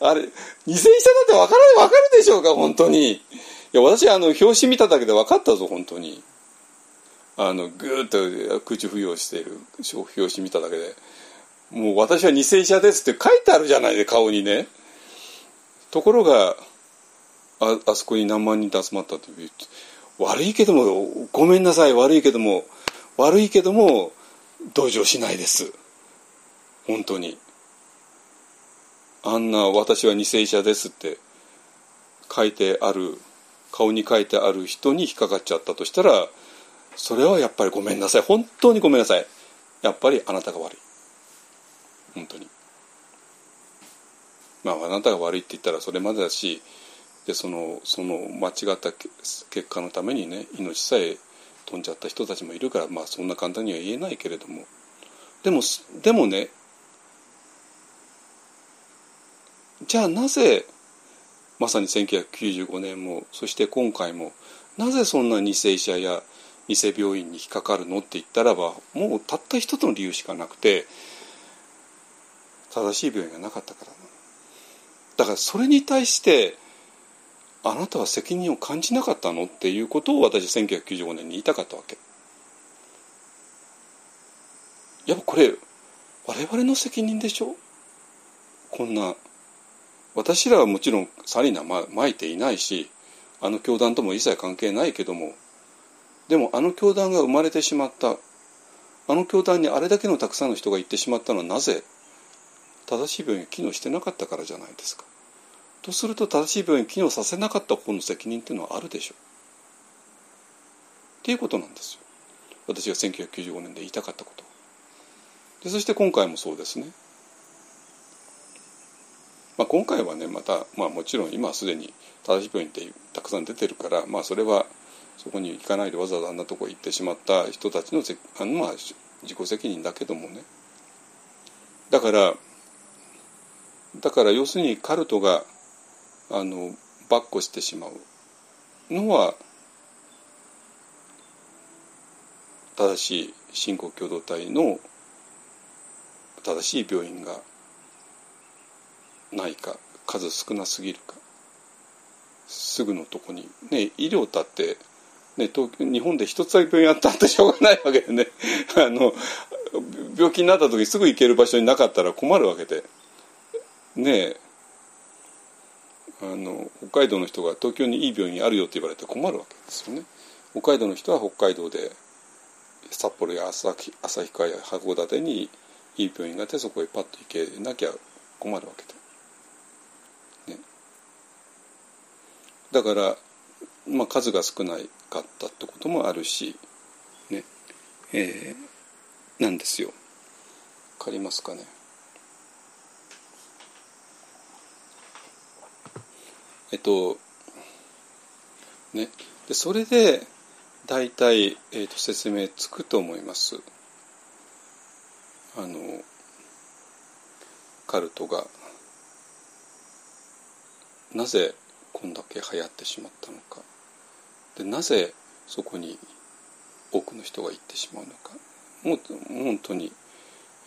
あれ偽医者だって分から分かるでしょうか本当に。いや私あの表紙見ただけで分かったぞ本当に。あのぐーっと口浮揚している表紙見ただけで。もう私は偽医者ですって書いてあるじゃないで顔にね。ところがああそこに何万人と集まったという。悪いけどもごめんなさい。悪いけども悪いけども同情しないです。本当に。あんな私は偽医者ですって書いてある顔に書いてある人に引っかかっちゃったとしたらそれはやっぱりごめんなさい。本当にごめんなさい。やっぱりあなたが悪い。本当に。まああなたが悪いって言ったらそれまでだしでそのその間違った結果のためにね命さえ飛んじゃった人たちもいるからまあそんな簡単には言えないけれども。でもでもねじゃあなぜまさに1995年もそして今回もなぜそんな偽医者や偽病院に引っかかるのって言ったらばもうたった一つの理由しかなくて正しい病院がなかったから。だからそれに対してあなたは責任を感じなかったの？っていうことを私1995年に言いたかったわけ。やっぱこれ我々の責任でしょ？こんな私らはもちろんサリナままいていないしあの教団とも一切関係ないけどもでもあの教団が生まれてしまったあの教団にあれだけのたくさんの人が行ってしまったのはなぜ正しい病院が機能してなかったからじゃないですか。とすると正しい病院機能させなかった方の責任っていうのはあるでしょう。っていうことなんですよ。私が1995年で言いたかったことでそして今回もそうですね。まあ、今回はねまた、まあ、もちろん今すでに正しい病院ってたくさん出てるから、まあ、それはそこに行かないでわざわざあんなとこ行ってしまった人たちのあの、まあ、自己責任だけどもねだからだから要するにカルトがあのばっこしてしまう。のは正しい信仰共同体の正しい病院がないか数少なすぎるか。すぐのとこに。ね医療だってね、東京日本で一つだけ病院あったってしょうがないわけでね。あの病気になった時すぐ行ける場所になかったら困るわけで。ねえあの北海道の人が東京にいい病院あるよって言われて困るわけですよね。北海道の人は北海道で札幌や旭旭川や函館にいい病院があってそこへパッと行けなきゃ困るわけで、ね、だから、まあ、数が少ないかったってこともあるしね。えー、なんですよ。わかりますかね？えっとねでそれで大体、えーと、説明つくと思います。あのカルトが。なぜこんだけ流行ってしまったのか。でなぜそこに多くの人が行ってしまうのか。もう本当に、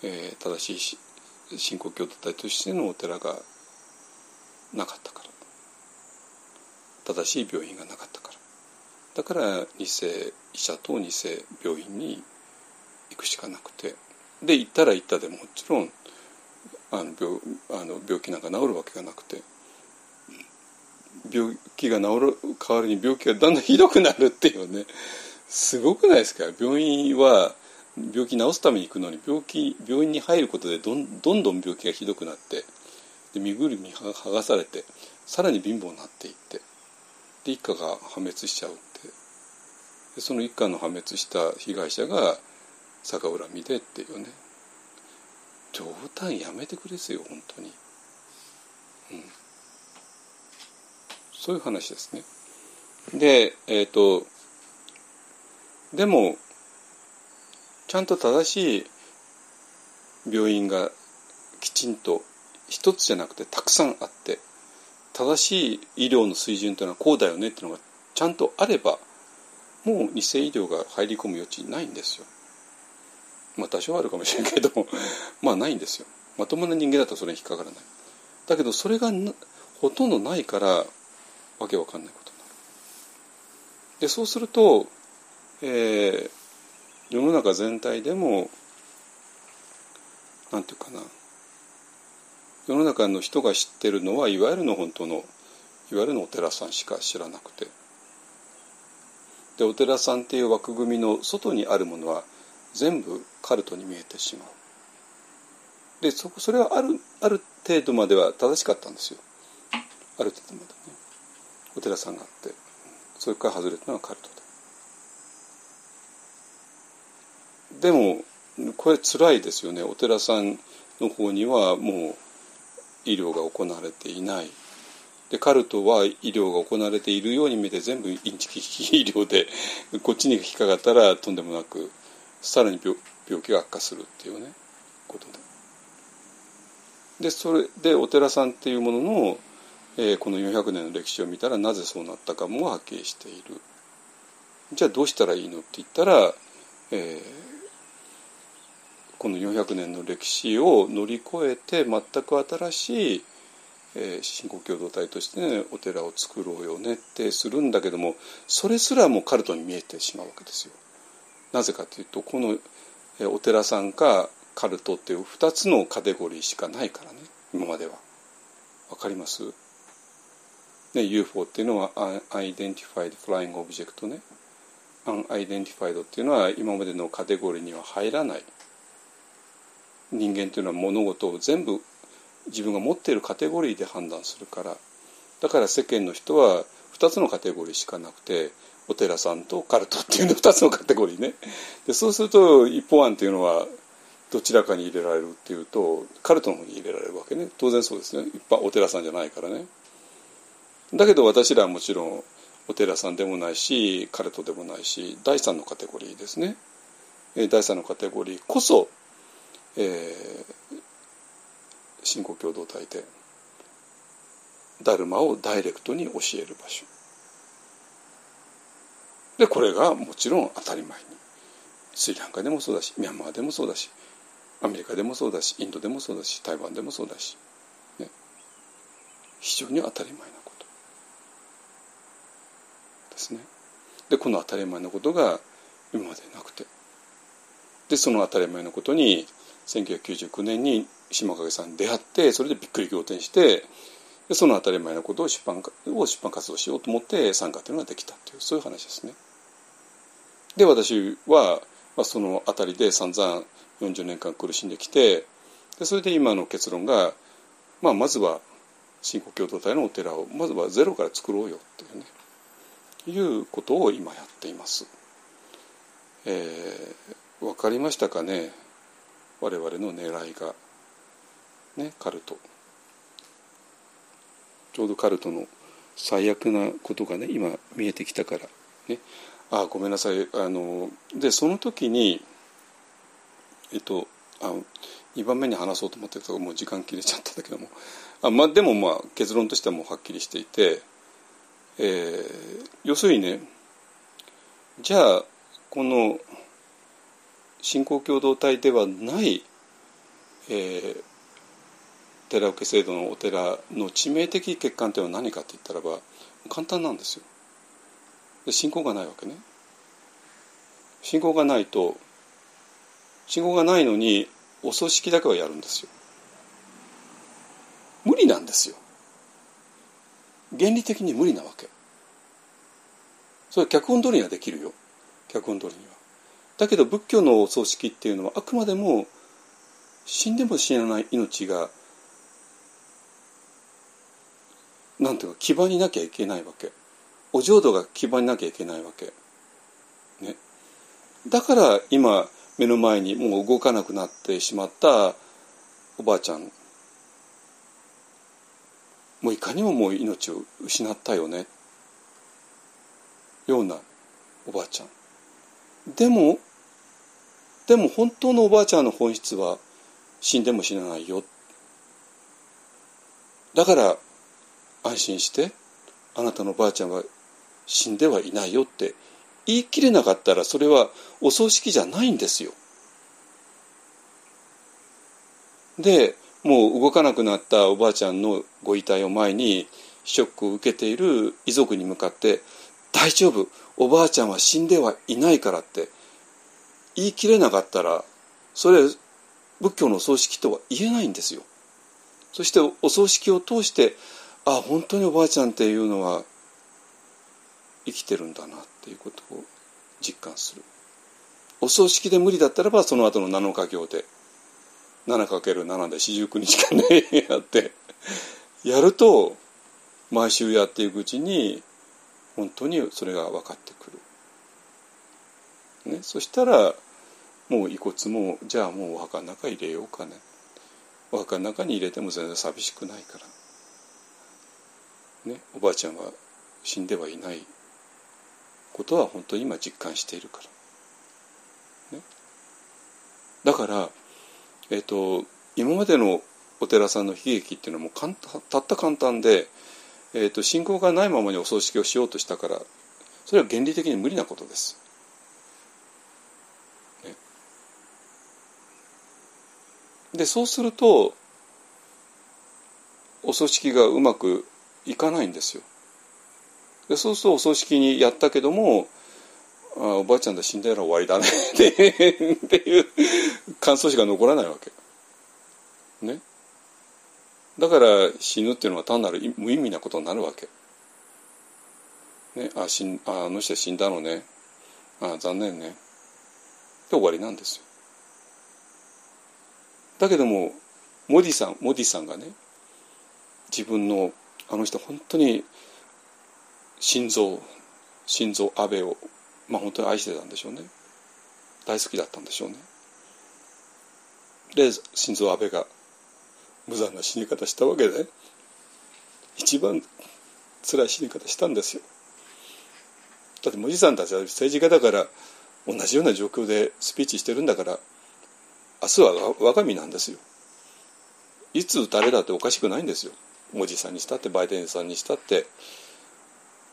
えー、正しい信仰共同体としてのお寺がなかったから。正しい病院がなかったから。だから偽医者と偽病院に行くしかなくて。で行ったら行ったでもちろんあの病あの病気なんか治るわけがなくて。病気が治る代わりに病気がだんだんひどくなるっていうね。すごくないですか？病院は病気治すために行くのに病気病院に入ることでどんどんどん病気がひどくなってで身ぐるみ剥がされてさらに貧乏になっていって。で一家が破滅しちゃうってでその一家の破滅した被害者が逆恨みでっていうね冗談やめてくれですよ本当に。うんそういう話ですね。で、えっ、ー、と、でも、ちゃんと正しい病院がきちんと一つじゃなくてたくさんあって正しい医療の水準というのはこうだよねっていうのがちゃんとあればもう偽医療が入り込む余地ないんですよ。まあ多少あるかもしれんけども まあないんですよ。まともな人間だとそれに引っかからない。だけどそれがほとんどないからわけわかんないことになる。でそうすると、えー、世の中全体でもなんていうかな世の中の人が知ってるのはいわゆるの本当のいわゆるのお寺さんしか知らなくて。でお寺さんっていう枠組みの外にあるものは全部カルトに見えてしまう。でそそれはあるある程度までは正しかったんですよ。ある程度までね。お寺さんがあって。それから外れたのはカルトででもこれ辛いですよね。お寺さんの方にはもう医療が行われていないでカルトは医療が行われているように見て全部インチキ医療でこっちに引っかかったらとんでもなくさらに病病気が悪化するっていうねことで。でそれでお寺さんっていうものの、えー、この400年の歴史を見たらなぜそうなったかもはっきりしている。じゃあどうしたらいいのって言ったら、えーこの400年の歴史を乗り越えて全く新しい、えー、信仰共同体として、ね、お寺を作ろうよねってするんだけどもそれすらもカルトに見えてしまうわけですよ。なぜかというとこの、お寺さんかカルトっていう2つのカテゴリーしかないからね今までは。わかります？ね、UFO っていうのは Unidentified Flying Object ね Unidentified っていうのは今までのカテゴリーには入らない人間というのは物事を全部自分が持っているカテゴリーで判断するから。だから世間の人は2つのカテゴリーしかなくてお寺さんとカルトっていうの2つのカテゴリーね。でそうすると一方案っていうのはどちらかに入れられるっていうとカルトの方に入れられるわけね。当然そうですね。一般お寺さんじゃないからね。だけど私らはもちろんお寺さんでもないしカルトでもないし第三のカテゴリーですね。第三のカテゴリーこそえー、信仰共同体でダルマをダイレクトに教える場所。でこれがもちろん当たり前に。スリランカでもそうだしミャンマーでもそうだしアメリカでもそうだしインドでもそうだし台湾でもそうだし、ね、非常に当たり前なこと。ですね。でこの当たり前のことが今までなくて。でその当たり前のことに1999年に島影さんに出会ってそれでびっくり仰天してでその当たり前のことを出版を出版活動しようと思って参加というのができたというそういう話ですね。で私は、まあ、その辺りで散々40年間苦しんできてでそれで今の結論が、まあ、まずは新興共同体のお寺をまずはゼロから作ろうよっていうねいうことを今やっています。えー、分かりましたかね？我々の狙いがねカルト。ちょうどカルトの最悪なことがね今見えてきたからね。ああごめんなさい。あのでその時にえっとあ2番目に話そうと思ってたもう時間切れちゃったんだけども。あ、まあ、でもまあ結論としてはもうはっきりしていて、えー、要するにねじゃあこの信仰共同体ではない、えー、寺受制度のお寺の致命的欠陥というのは何かって言ったらば簡単なんですよ。信仰がないわけね。信仰がないと信仰がないのにお葬式だけはやるんですよ。無理なんですよ。原理的に無理なわけ。それは脚本通りにはできるよ。脚本通りには。だけど仏教のお葬式っていうのはあくまでも死んでも死なない命がなんていうか基盤になきゃいけないわけ。お浄土が基盤になきゃいけないわけ。ね。だから今目の前にもう動かなくなってしまったおばあちゃん。もういかにももう命を失ったよね。ようなおばあちゃん。でもでも本当のおばあちゃんの本質は死んでも死なないよだから安心してあなたのおばあちゃんは死んではいないよって言い切れなかったらそれはお葬式じゃないんですよ。でもう動かなくなったおばあちゃんのご遺体を前にショックを受けている遺族に向かって「大丈夫おばあちゃんは死んではいないから」って言い切れなかったらそれ仏教の葬式とは言えないんですよ。そしてお葬式を通してあ本当におばあちゃんっていうのは生きてるんだなっていうことを実感する。お葬式で無理だったらばその後の7日行で 7×7 で四十九日間ね やってやると毎週やっていくうちに本当にそれが分かってくる。ね、そしたらもう遺骨もじゃあもうお墓の中入れようかね。お墓の中に入れても全然寂しくないから、ね、おばあちゃんは死んではいないことは本当に今実感しているから、ね、だからえっ、ー、と今までのお寺さんの悲劇っていうのはもうたった簡単で、えーと、信仰がないままにお葬式をしようとしたからそれは原理的に無理なことです。ね、でそうするとお葬式がうまくいかないんですよ。でそうするとお葬式にやったけどもあおばあちゃんだ死んだら終わりだねっていう感想しか残らないわけ。ね。だから死ぬっていうのは単なる無意味なことになるわけ。ね、あ死んああの人は死んだのねあ残念ねで終わりなんですよ。だけどもモディさんモディさんがね自分のあの人本当に心臓心臓安倍をまあ本当に愛してたんでしょうね大好きだったんでしょうねで心臓安倍が無残な死に方したわけで一番辛い死に方したんですよ。だっておじさんたちは政治家だから同じような状況でスピーチしてるんだから明日は我が身なんですよ。いつ誰だっておかしくないんですよ。おじさんにしたってバイデンさんにしたって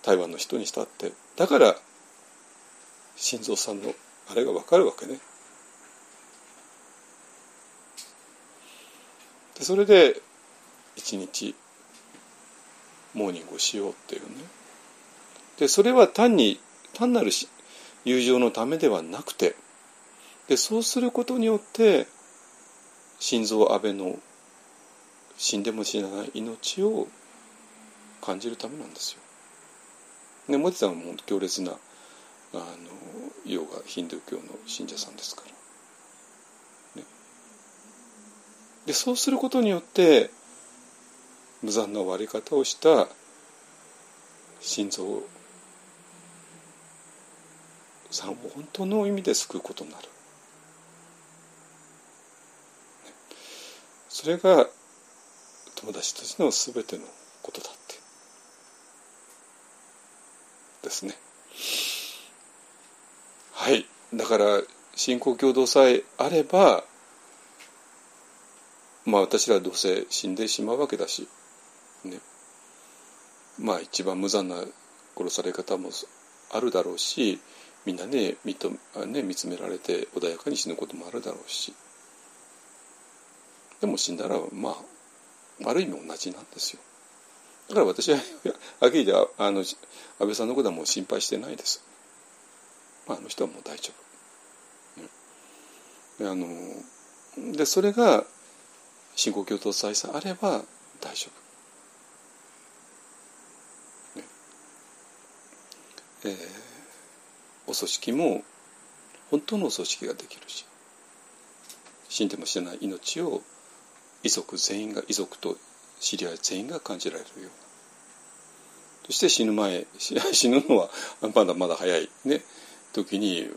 台湾の人にしたって。だから心臓さんのあれが分かるわけね。でそれで一日モーニングをしようっていうねでそれは単に単なる友情のためではなくてでそうすることによって心臓安倍の死んでも死なない命を感じるためなんですよ。でモディさんはもう強烈なあのヨガヒンドゥー教の信者さんですから。でそうすることによって無残な終わり方をした心臓さんを本当の意味で救うことになる。それが友達たちの全てのことだってですね。はいだから信仰共同さえあればまあ私らどうせ死んでしまうわけだし、ね、まあ一番無残な殺され方もあるだろうしみんなね見とね見つめられて穏やかに死ぬこともあるだろうし。でも死んだらまあある意味同じなんですよ。だから私ははっきり言ってあの安倍さんのことはもう心配してないです、まあ、あの人はもう大丈夫、ね、あのでそれが信仰共同体さえあれば大丈夫、ね。えー、お組織も本当のお組織ができるし死んでも死なない命を遺族全員が遺族と知り合い全員が感じられるような。そして死ぬ前 死ぬのはまだまだ早いね。時に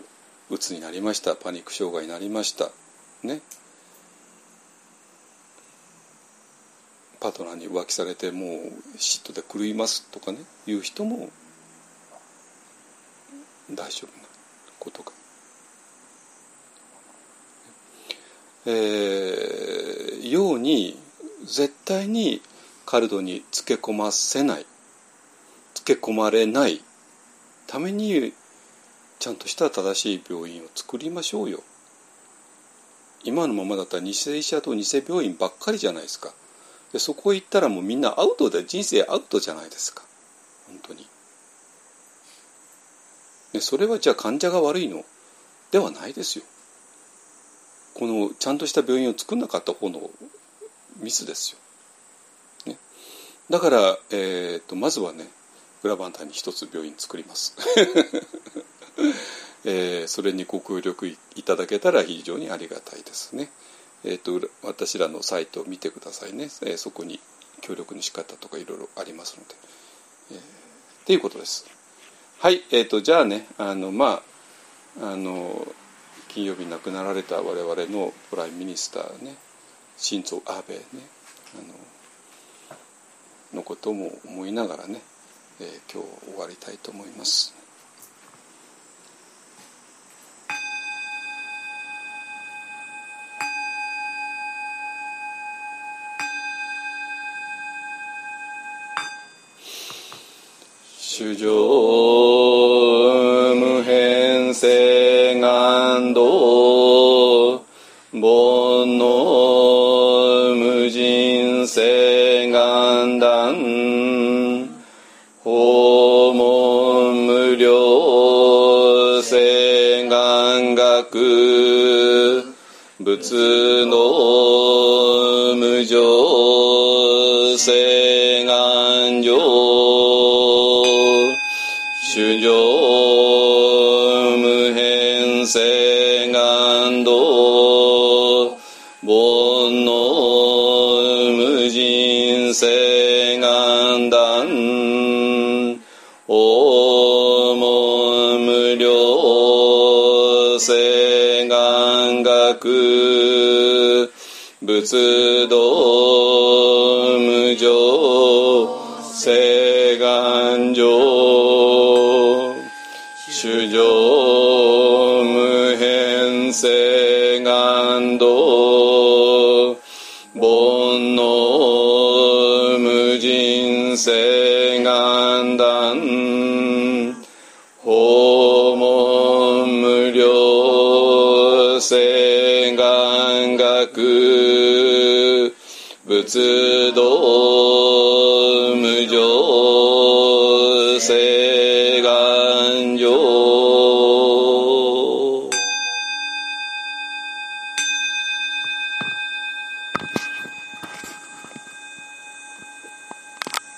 うつになりました。パニック障害になりました。ね。パートナーに浮気されてもう嫉妬で狂いますとかねいう人も大丈夫なことか。えー、ように絶対にカルドにつけ込ませないつけ込まれないためにちゃんとした正しい病院を作りましょうよ今のままだったら偽医者と偽病院ばっかりじゃないですかでそこ行ったらもうみんなアウトで人生アウトじゃないですか。本当に。でそれはじゃあ患者が悪いのではないですよ。このちゃんとした病院を作んなかった方のミスですよ、ね、だから、えーと、まずはねグラバンタに一つ病院作ります、えー、それにご協力いただけたら非常にありがたいですね、えーと、私らのサイトを見てくださいね、えー、そこに協力の仕方とかいろいろありますので、えー、っていうことです。はいえーと、じゃあねあのまああの金曜日亡くなられた我々の Prime Minister ね晋三安倍ねあののことも思いながらね、えー、今日終わりたいと思います。主上無変性願道煩悩無人性願断訪問無料性願学仏の無常性変性願道煩悩無人性願断訪問無料性願学。仏道無常性願上。主上無変性願道煩悩無人性願断訪問無料性願学。仏道無常性願。